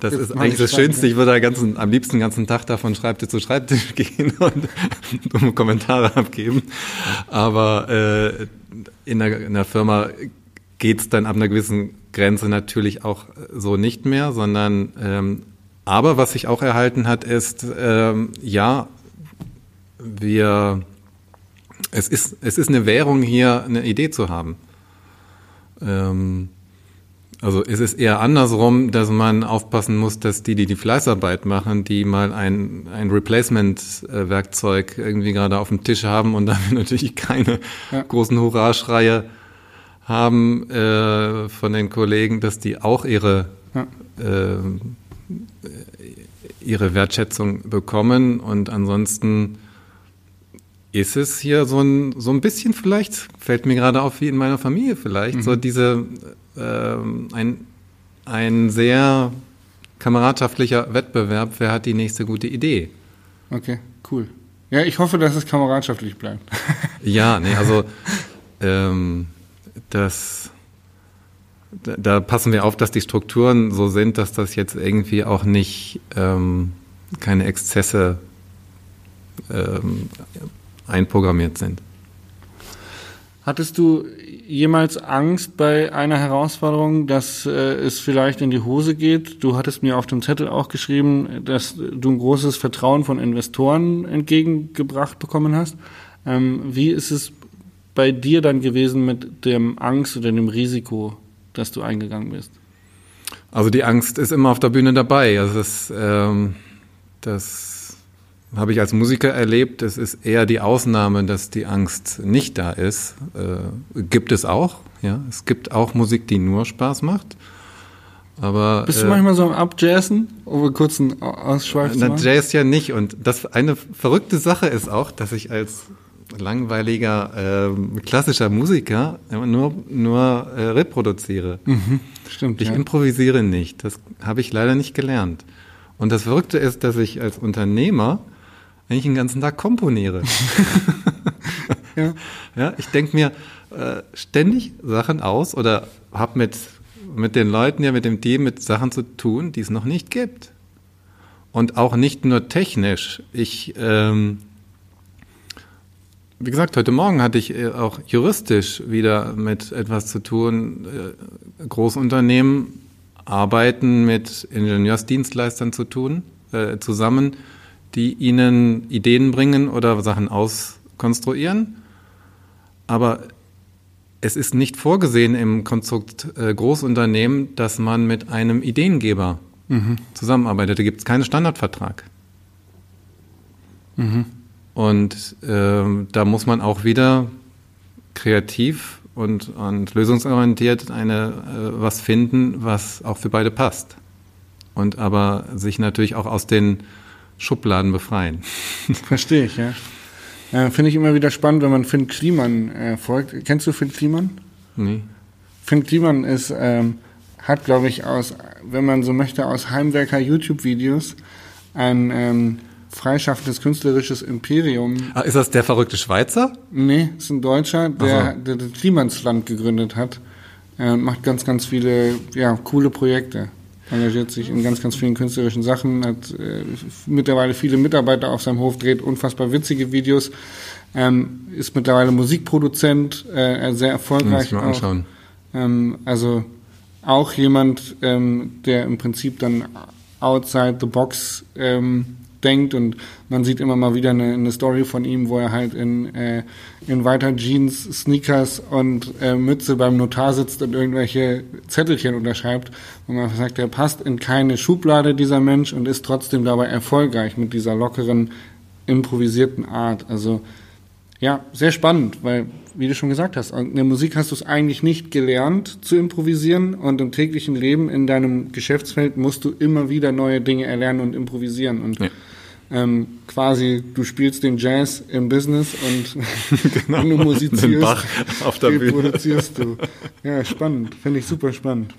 das ist eigentlich das Schönste. Ich würde da ganzen, am liebsten den ganzen Tag da von Schreibtisch zu Schreibtisch gehen und dumme Kommentare abgeben. Aber äh, in, der, in der Firma geht's dann ab einer gewissen Grenze natürlich auch so nicht mehr, sondern ähm, aber was sich auch erhalten hat, ist ähm, ja, wir es ist, es ist eine Währung hier, eine Idee zu haben. Ähm, also es ist eher andersrum, dass man aufpassen muss, dass die, die die Fleißarbeit machen, die mal ein, ein Replacement-Werkzeug irgendwie gerade auf dem Tisch haben und damit natürlich keine ja. großen Hurraschreie haben äh, von den Kollegen, dass die auch ihre, ja. äh, ihre Wertschätzung bekommen und ansonsten ist es hier so ein, so ein bisschen vielleicht, fällt mir gerade auf wie in meiner Familie vielleicht, mhm. so diese, ähm, ein, ein sehr kameradschaftlicher Wettbewerb, wer hat die nächste gute Idee. Okay, cool. Ja, ich hoffe, dass es kameradschaftlich bleibt. ja, nee, also ähm, das, da, da, passen wir auf, dass die Strukturen so sind, dass das jetzt irgendwie auch nicht ähm, keine Exzesse ähm, einprogrammiert sind. Hattest du jemals Angst bei einer Herausforderung, dass äh, es vielleicht in die Hose geht? Du hattest mir auf dem Zettel auch geschrieben, dass du ein großes Vertrauen von Investoren entgegengebracht bekommen hast. Ähm, wie ist es bei dir dann gewesen mit dem Angst oder dem Risiko, dass du eingegangen bist? Also die Angst ist immer auf der Bühne dabei. Also das, ähm, das habe ich als Musiker erlebt, es ist eher die Ausnahme, dass die Angst nicht da ist. Äh, gibt es auch, ja. Es gibt auch Musik, die nur Spaß macht. Aber, Bist du äh, manchmal so am Abjazzen um einen kurzen Ausschweif zu Na, machen? Jazz ja nicht. Und das eine verrückte Sache ist auch, dass ich als langweiliger ähm, klassischer Musiker immer nur, nur äh, reproduziere. Stimmt, Ich ja. improvisiere nicht. Das habe ich leider nicht gelernt. Und das Verrückte ist, dass ich als Unternehmer eigentlich den ganzen Tag komponiere. ja. Ja, ich denke mir äh, ständig Sachen aus oder habe mit, mit den Leuten ja, mit dem Team, mit Sachen zu tun, die es noch nicht gibt. Und auch nicht nur technisch. Ich, ähm, wie gesagt, heute Morgen hatte ich äh, auch juristisch wieder mit etwas zu tun. Äh, Großunternehmen arbeiten mit Ingenieursdienstleistern zu tun, äh, zusammen, die ihnen Ideen bringen oder Sachen auskonstruieren. Aber es ist nicht vorgesehen im Konstrukt äh, Großunternehmen, dass man mit einem Ideengeber zusammenarbeitet. Da gibt es keinen Standardvertrag. Und ähm, da muss man auch wieder kreativ und, und lösungsorientiert eine, äh, was finden, was auch für beide passt. Und aber sich natürlich auch aus den Schubladen befreien. Verstehe ich, ja. Äh, Finde ich immer wieder spannend, wenn man Finn Kliman äh, folgt. Kennst du Finn Kliman? Nee. Finn Kliman ist, ähm, hat, glaube ich, aus, wenn man so möchte, aus Heimwerker YouTube-Videos ein ähm, freischaffendes künstlerisches Imperium. Ah, ist das der verrückte Schweizer? Nee, ist ein Deutscher, der, der das Klimansland gegründet hat äh, und macht ganz, ganz viele ja, coole Projekte. Engagiert sich in ganz, ganz vielen künstlerischen Sachen, hat äh, mittlerweile viele Mitarbeiter auf seinem Hof, dreht unfassbar witzige Videos, ähm, ist mittlerweile Musikproduzent, äh, sehr Muss erfolgreich. ich mal auch. anschauen. Ähm, also auch jemand, ähm, der im Prinzip dann outside the box ähm, denkt und man sieht immer mal wieder eine, eine Story von ihm, wo er halt in, äh, in weiter Jeans, Sneakers und äh, Mütze beim Notar sitzt und irgendwelche Zettelchen unterschreibt und man sagt, er passt in keine Schublade dieser Mensch und ist trotzdem dabei erfolgreich mit dieser lockeren, improvisierten Art. Also ja, sehr spannend, weil, wie du schon gesagt hast, in der Musik hast du es eigentlich nicht gelernt zu improvisieren und im täglichen Leben in deinem Geschäftsfeld musst du immer wieder neue Dinge erlernen und improvisieren. Und Ja. ähm, quasi, du spielst den Jazz im Business und Genau. wenn du musizierst, Bach auf der Bühne. produzierst du. Ja, spannend, finde ich super spannend.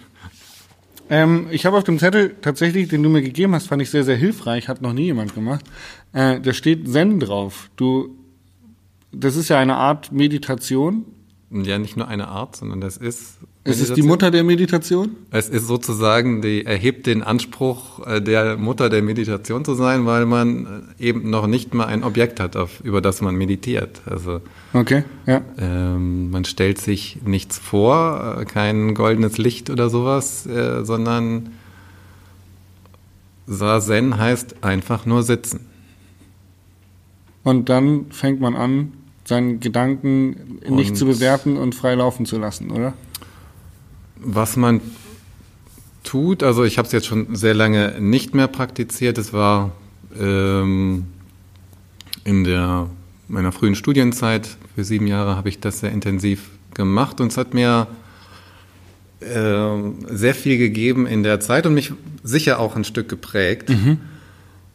Ähm, ich habe auf dem Zettel tatsächlich, den du mir gegeben hast, fand ich sehr, sehr hilfreich, hat noch nie jemand gemacht. Äh, da steht Zen drauf. Du, das ist ja eine Art Meditation. Ja, nicht nur eine Art, sondern das ist. Es ist die Mutter der Meditation. Es ist sozusagen, die erhebt den Anspruch, äh, der Mutter der Meditation zu sein, weil man äh, eben noch nicht mal ein Objekt hat, auf, über das man meditiert. Also Okay, ja. ähm, man stellt sich nichts vor, äh, kein goldenes Licht oder sowas, äh, sondern Sazen heißt einfach nur sitzen. Und dann fängt man an, seinen Gedanken nicht Und- zu bewerten und frei laufen zu lassen, oder? Was man tut, also ich habe es jetzt schon sehr lange nicht mehr praktiziert. Es war ähm, in der meiner frühen Studienzeit für sieben Jahre habe ich das sehr intensiv gemacht und es hat mir ähm, sehr viel gegeben in der Zeit und mich sicher auch ein Stück geprägt.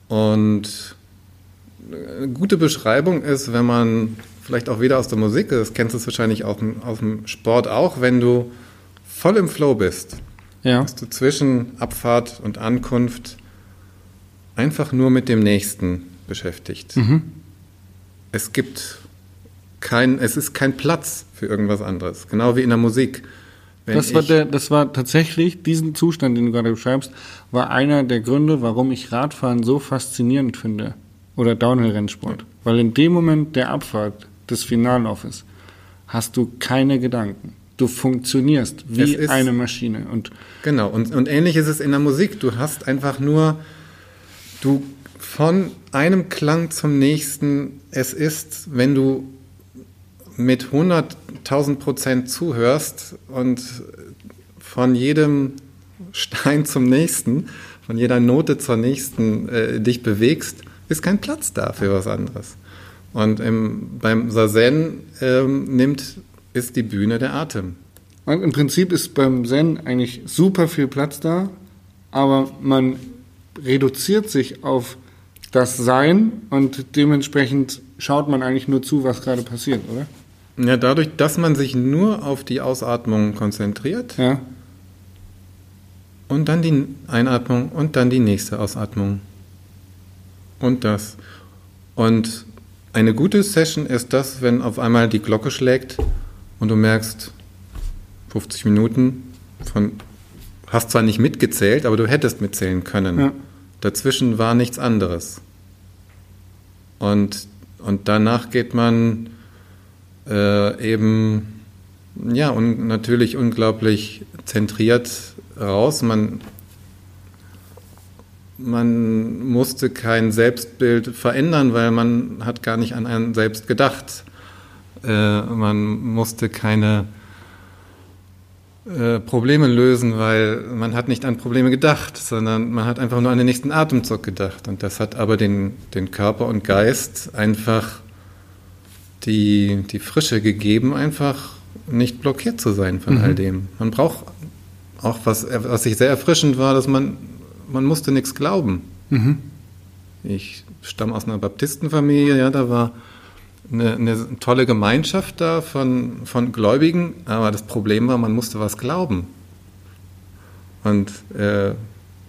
Und eine gute Beschreibung ist, wenn man vielleicht auch wieder aus der Musik, das kennst du wahrscheinlich auch aus dem Sport auch, wenn du voll im Flow bist, Ja. dass du zwischen Abfahrt und Ankunft einfach nur mit dem Nächsten beschäftigt. Es gibt kein, es ist kein Platz für irgendwas anderes, genau wie in der Musik. Wenn Das war, der, das war tatsächlich, diesen Zustand, den du gerade beschreibst, war einer der Gründe, warum ich Radfahren so faszinierend finde. Oder Downhill-Rennsport. Weil in dem Moment der Abfahrt des Finallaufes hast du keine Gedanken. Du funktionierst wie ist- eine Maschine. Und Genau, und, und ähnlich ist es in der Musik. Du hast einfach nur, du von einem Klang zum nächsten, es ist, wenn du mit 100.000 Prozent zuhörst und von jedem Stein zum nächsten, von jeder Note zur nächsten äh, dich bewegst, ist kein Platz da für was anderes. Und im, beim Sazen ähm, nimmt, ist die Bühne der Atem. Und im Prinzip ist beim Zen eigentlich super viel Platz da, aber man reduziert sich auf das Sein und dementsprechend schaut man eigentlich nur zu, was gerade passiert, oder? Ja, dadurch, dass man sich nur auf die Ausatmung konzentriert Ja. und dann die Einatmung und dann die nächste Ausatmung und das. Und eine gute Session ist das, wenn auf einmal die Glocke schlägt und du merkst, 50 Minuten von, hast zwar nicht mitgezählt, aber du hättest mitzählen können. Ja. Dazwischen war nichts anderes. Und, und danach geht man äh, eben, ja, und natürlich unglaublich zentriert raus. Man, man musste kein Selbstbild verändern, weil man hat gar nicht an einen selbst gedacht. Äh, man musste keine äh, Probleme lösen, weil man hat nicht an Probleme gedacht, sondern man hat einfach nur an den nächsten Atemzug gedacht. Und das hat aber den, den Körper und Geist einfach die, die Frische gegeben, einfach nicht blockiert zu sein von all dem. Man braucht auch was, was ich sehr erfrischend war, dass man, man musste nichts glauben. Ich stamme aus einer Baptistenfamilie, ja, da war eine, eine tolle Gemeinschaft da von, von Gläubigen, aber das Problem war, man musste was glauben. Und äh,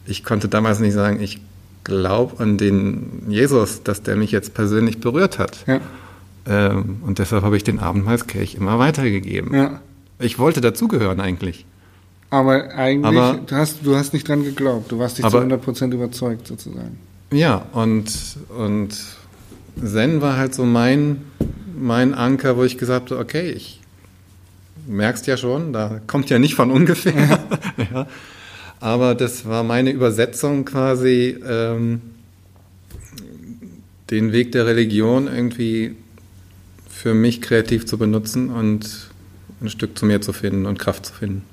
ich konnte damals nicht sagen, ich glaube an den Jesus, dass der mich jetzt persönlich berührt hat. Ja. Ähm, und deshalb habe ich den Abendmahlskelch immer weitergegeben. Ja. Ich wollte dazugehören eigentlich. Aber eigentlich, Aber- du, hast, du hast nicht dran geglaubt. Du warst nicht Aber- zu 100% überzeugt, sozusagen. Ja, und, und Zen war halt so mein, mein Anker, wo ich gesagt habe, okay, ich merkst ja schon, da kommt ja nicht von ungefähr. ja. Aber das war meine Übersetzung quasi, ähm, den Weg der Religion irgendwie für mich kreativ zu benutzen und ein Stück zu mir zu finden und Kraft zu finden.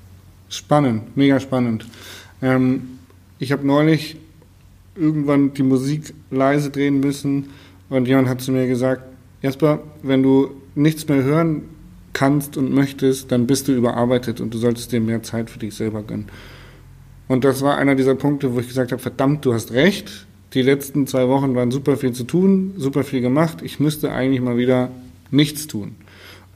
Spannend, mega spannend. Ähm, ich habe neulich irgendwann die Musik leise drehen müssen und jemand hat zu mir gesagt, Jasper, wenn du nichts mehr hören kannst und möchtest, dann bist du überarbeitet und du solltest dir mehr Zeit für dich selber gönnen. Und das war einer dieser Punkte, wo ich gesagt habe, verdammt, du hast recht. Die letzten zwei Wochen waren super viel zu tun, super viel gemacht. Ich müsste eigentlich mal wieder nichts tun.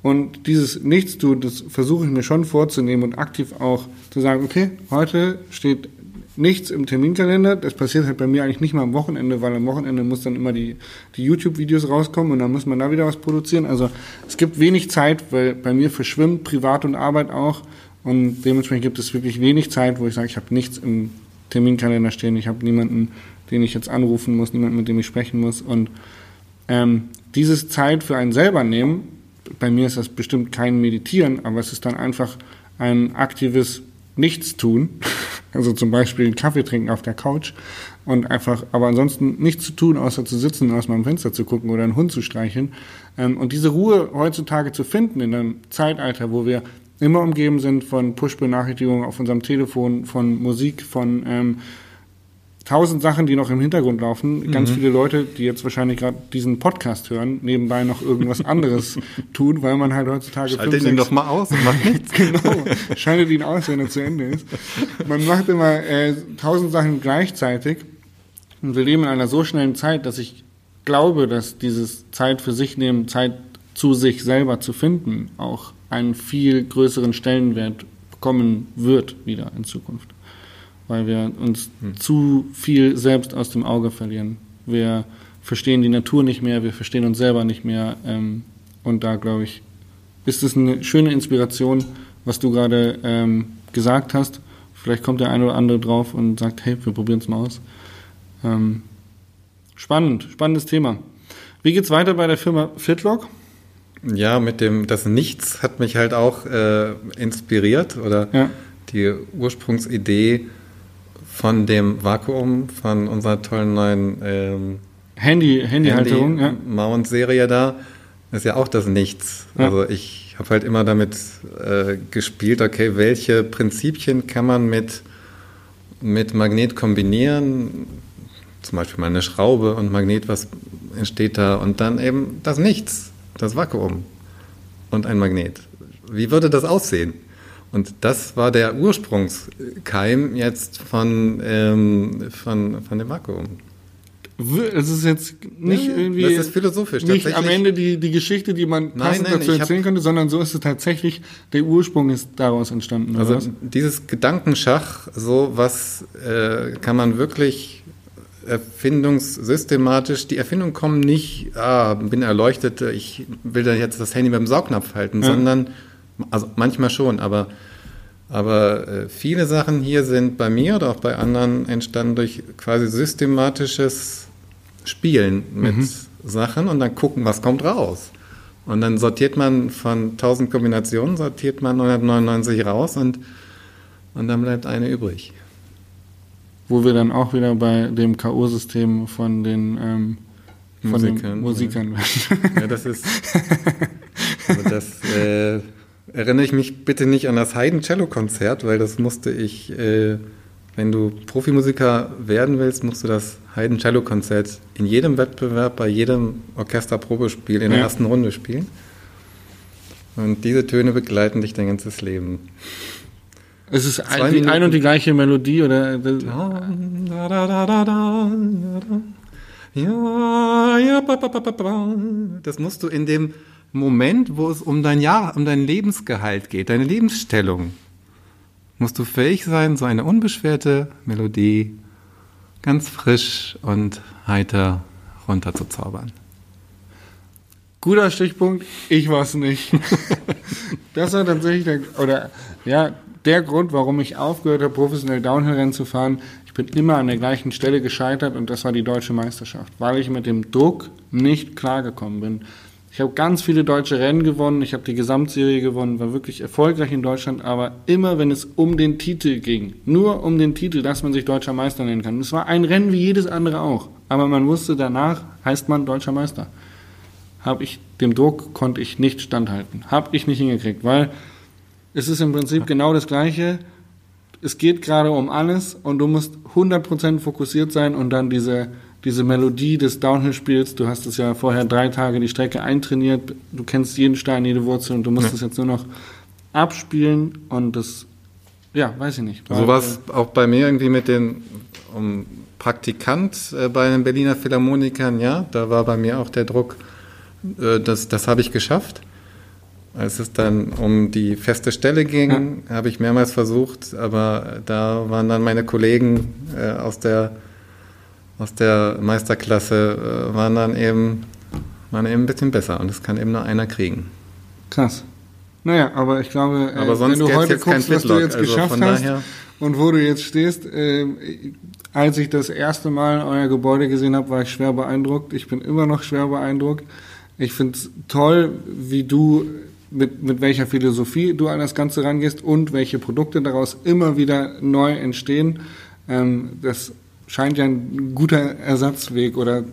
Und dieses Nichtstun, das versuche ich mir schon vorzunehmen und aktiv auch zu sagen, okay, heute steht nichts im Terminkalender. Das passiert halt bei mir eigentlich nicht mal am Wochenende, weil am Wochenende muss dann immer die, die YouTube-Videos rauskommen und dann muss man da wieder was produzieren. Also es gibt wenig Zeit, weil bei mir verschwimmt Privat und Arbeit auch. Und dementsprechend gibt es wirklich wenig Zeit, wo ich sage, ich habe nichts im Terminkalender stehen. Ich habe niemanden, den ich jetzt anrufen muss, niemanden, mit dem ich sprechen muss. Und ähm, dieses Zeit für einen selber nehmen, bei mir ist das bestimmt kein Meditieren, aber es ist dann einfach ein aktives Nichtstun. Also zum Beispiel einen Kaffee trinken auf der Couch und einfach, aber ansonsten nichts zu tun, außer zu sitzen aus meinem Fenster zu gucken oder einen Hund zu streicheln. Ähm, Und diese Ruhe heutzutage zu finden in einem Zeitalter, wo wir immer umgeben sind von Push-Benachrichtigungen auf unserem Telefon, von Musik, von ähm, tausend Sachen, die noch im Hintergrund laufen. Ganz viele Leute, die jetzt wahrscheinlich gerade diesen Podcast hören, nebenbei noch irgendwas anderes tun, weil man halt heutzutage Schalte den doch mal aus und mach nichts. genau, schaltet ihn aus, wenn er zu Ende ist. Man macht immer äh, tausend Sachen gleichzeitig und wir leben in einer so schnellen Zeit, dass ich glaube, dass dieses Zeit für sich nehmen, Zeit zu sich selber zu finden, auch einen viel größeren Stellenwert bekommen wird wieder in Zukunft. Weil wir uns zu viel selbst aus dem Auge verlieren. Wir verstehen die Natur nicht mehr, wir verstehen uns selber nicht mehr. Ähm, und da glaube ich, ist es eine schöne Inspiration, was du gerade ähm, gesagt hast. Vielleicht kommt der eine oder andere drauf und sagt, hey, wir probieren es mal aus. Ähm, spannend, spannendes Thema. Wie geht's weiter bei der Firma Fitlock? Ja, mit dem, das Nichts hat mich halt auch äh, inspiriert oder Ja. die Ursprungsidee von dem Vakuum, von unserer tollen neuen ähm, Handy, Handyhalterung, ja. Mount-Serie da, ist ja auch das Nichts. Ja. Also ich habe halt immer damit äh, gespielt, okay, welche Prinzipien kann man mit, mit Magnet kombinieren? Zum Beispiel mal eine Schraube und Magnet, was entsteht da? Und dann eben das Nichts, das Vakuum und ein Magnet. Wie würde das aussehen? Und das war der Ursprungskeim jetzt von, ähm, von, von dem Vakuum. Es ist jetzt nicht ja, irgendwie. Das ist philosophisch. Nicht am Ende die, die Geschichte, die man passend nein, nein, dazu erzählen könnte, sondern so ist es tatsächlich, der Ursprung ist daraus entstanden. Also was? dieses Gedankenschach, so was äh, kann man wirklich erfindungssystematisch, die Erfindungen kommen nicht, ah, bin erleuchtet, ich will da jetzt das Handy beim Saugnapf halten, ja. sondern, also manchmal schon, aber aber äh, viele Sachen hier sind bei mir oder auch bei anderen entstanden durch quasi systematisches Spielen mit mhm. Sachen und dann gucken, was kommt raus. Und dann sortiert man von 1000 Kombinationen, sortiert man 999 raus und, und dann bleibt eine übrig. Wo wir dann auch wieder bei dem K.O.-System von den ähm, von Musikern, den Musikern ja. ja, das ist. Also das äh, erinnere ich mich bitte nicht an das Haydn-Cello-Konzert, weil das musste ich. Äh, wenn du Profimusiker werden willst, musst du das Haydn-Cello-Konzert in jedem Wettbewerb, bei jedem Orchesterprobespiel in der ja. ersten Runde spielen. Und diese Töne begleiten dich dein ganzes Leben. Es ist ein, die, ein und die gleiche Melodie oder. Das musst du in dem Moment, wo es um dein Jahr, um dein Lebensgehalt geht, deine Lebensstellung, musst du fähig sein, so eine unbeschwerte Melodie ganz frisch und heiter runterzuzaubern. Guter Stichpunkt, ich war es nicht. das war tatsächlich der, oder ja, der Grund, warum ich aufgehört habe, professionell Downhill-Rennen zu fahren. Ich bin immer an der gleichen Stelle gescheitert und das war die deutsche Meisterschaft, weil ich mit dem Druck nicht klargekommen bin. Ich habe ganz viele deutsche Rennen gewonnen, ich habe die Gesamtserie gewonnen, war wirklich erfolgreich in Deutschland, aber immer wenn es um den Titel ging, nur um den Titel, dass man sich deutscher Meister nennen kann. Es war ein Rennen wie jedes andere auch, aber man wusste danach, heißt man deutscher Meister. Habe ich dem Druck konnte ich nicht standhalten, habe ich nicht hingekriegt, weil es ist im Prinzip genau das Gleiche. Es geht gerade um alles und du musst 100% fokussiert sein und dann diese diese Melodie des Downhill-Spiels, du hast es ja vorher drei Tage die Strecke eintrainiert, du kennst jeden Stein, jede Wurzel und du musst es ja. jetzt nur noch abspielen und das, ja, weiß ich nicht. So war es auch bei mir irgendwie mit den um, Praktikant äh, bei den Berliner Philharmonikern, ja, da war bei mir auch der Druck, äh, das, das habe ich geschafft. Als es dann um die feste Stelle ging, ja. habe ich mehrmals versucht, aber da waren dann meine Kollegen äh, aus der aus der Meisterklasse äh, waren dann eben, waren eben ein bisschen besser und das kann eben nur einer kriegen. Krass. Naja, aber ich glaube, äh, aber wenn du heute guckst, was du jetzt also geschafft hast und wo du jetzt stehst, äh, als ich das erste Mal euer Gebäude gesehen habe, war ich schwer beeindruckt. Ich bin immer noch schwer beeindruckt. Ich finde es toll, wie du mit, mit welcher Philosophie du an das Ganze rangehst und welche Produkte daraus immer wieder neu entstehen. Ähm, das scheint ja ein guter Ersatzweg oder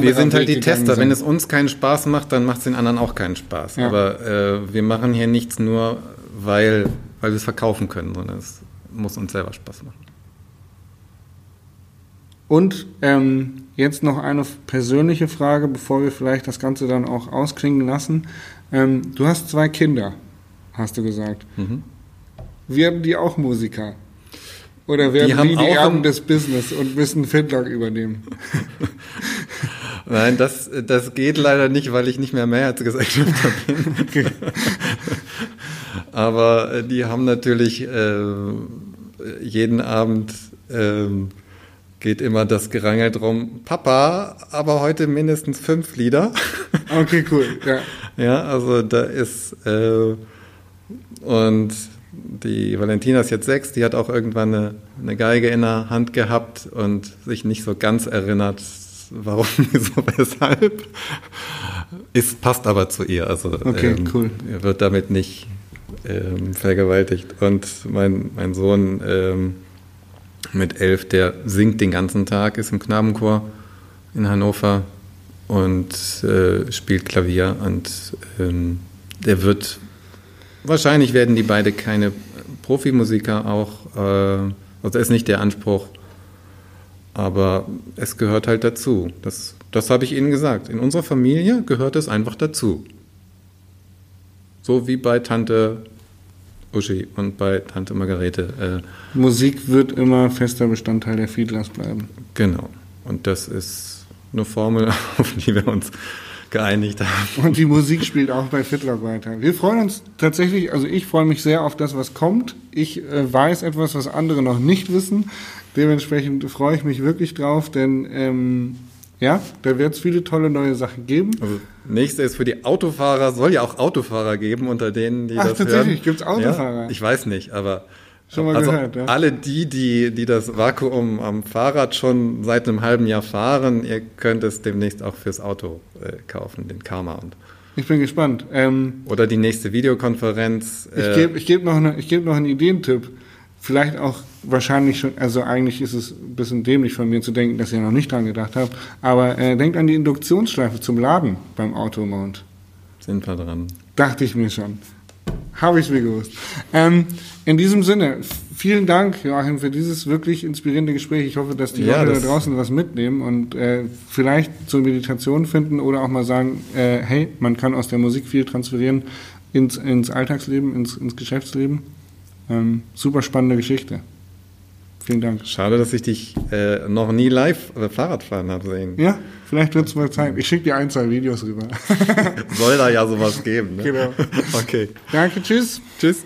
Wir sind halt die Tester. Wenn es uns keinen Spaß macht, dann macht es den anderen auch keinen Spaß. Ja. Aber äh, wir machen hier nichts nur, weil, weil wir es verkaufen können, sondern es muss uns selber Spaß machen. Und ähm, jetzt noch eine persönliche Frage, bevor wir vielleicht das Ganze dann auch ausklingen lassen. Ähm, du hast zwei Kinder, hast du gesagt. Mhm. Werden die auch Musiker? Oder werden die, die, die Erben des Business und müssen Fitlock übernehmen? Nein, das, das geht leider nicht, weil ich nicht mehr Mehrheitsgesellschafter bin. Okay. Aber äh, die haben natürlich äh, jeden Abend äh, geht immer das Gerangel drum, Papa, aber heute mindestens fünf Lieder. Okay, cool. Ja, ja also da ist äh, und die Valentina ist jetzt sechs, die hat auch irgendwann eine, eine Geige in der Hand gehabt und sich nicht so ganz erinnert, warum, wieso, weshalb. Es passt aber zu ihr. Also okay, ähm, cool. Er wird damit nicht ähm, vergewaltigt. Und mein, mein Sohn ähm, mit elf, der singt den ganzen Tag, ist im Knabenchor in Hannover und äh, spielt Klavier und ähm, der wird Wahrscheinlich werden die beide keine Profimusiker auch. Äh, also ist nicht der Anspruch. Aber es gehört halt dazu. Das, das habe ich Ihnen gesagt. In unserer Familie gehört es einfach dazu. So wie bei Tante Uschi und bei Tante Margarete. Äh, Musik wird immer fester Bestandteil der Fiedlers bleiben. Genau. Und das ist eine Formel, auf die wir uns geeinigt haben. Und die Musik spielt auch bei Fitlock weiter. Wir freuen uns tatsächlich, also ich freue mich sehr auf das, was kommt. Ich äh, weiß etwas, was andere noch nicht wissen. Dementsprechend freue ich mich wirklich drauf, denn ähm, ja, da wird es viele tolle neue Sachen geben. Also, nächste ist für die Autofahrer, soll ja auch Autofahrer geben, unter denen, die Ach, das tatsächlich, gibt es Autofahrer? Ja, ich weiß nicht, aber Schon mal also gehört, ja. Alle die, die, die das Vakuum am Fahrrad schon seit einem halben Jahr fahren, ihr könnt es demnächst auch fürs Auto äh, kaufen, den Karma. Und ich bin gespannt. Ähm, Oder die nächste Videokonferenz. Äh, ich gebe ich geb noch, eine, geb noch einen Ideentipp. Vielleicht auch wahrscheinlich schon, also eigentlich ist es ein bisschen dämlich von mir zu denken, dass ihr noch nicht dran gedacht habt, aber äh, denkt an die Induktionsschleife zum Laden beim Automount. Sind wir dran. Dachte ich mir schon. Habe ich mir gewusst. Ähm, in diesem Sinne, vielen Dank, Joachim, für dieses wirklich inspirierende Gespräch. Ich hoffe, dass die ja, Leute da draußen was mitnehmen und äh, vielleicht zur Meditation finden oder auch mal sagen, äh, hey, man kann aus der Musik viel transferieren ins, ins Alltagsleben, ins, ins Geschäftsleben. Ähm, super spannende Geschichte. Vielen Dank. Schade, dass ich dich äh, noch nie live äh, Fahrrad fahren habe sehen. Ja, vielleicht wird es mal Zeit. Ich schicke dir ein, zwei Videos rüber. Soll da ja sowas geben. Ne? Genau. Okay. Danke, tschüss. Tschüss.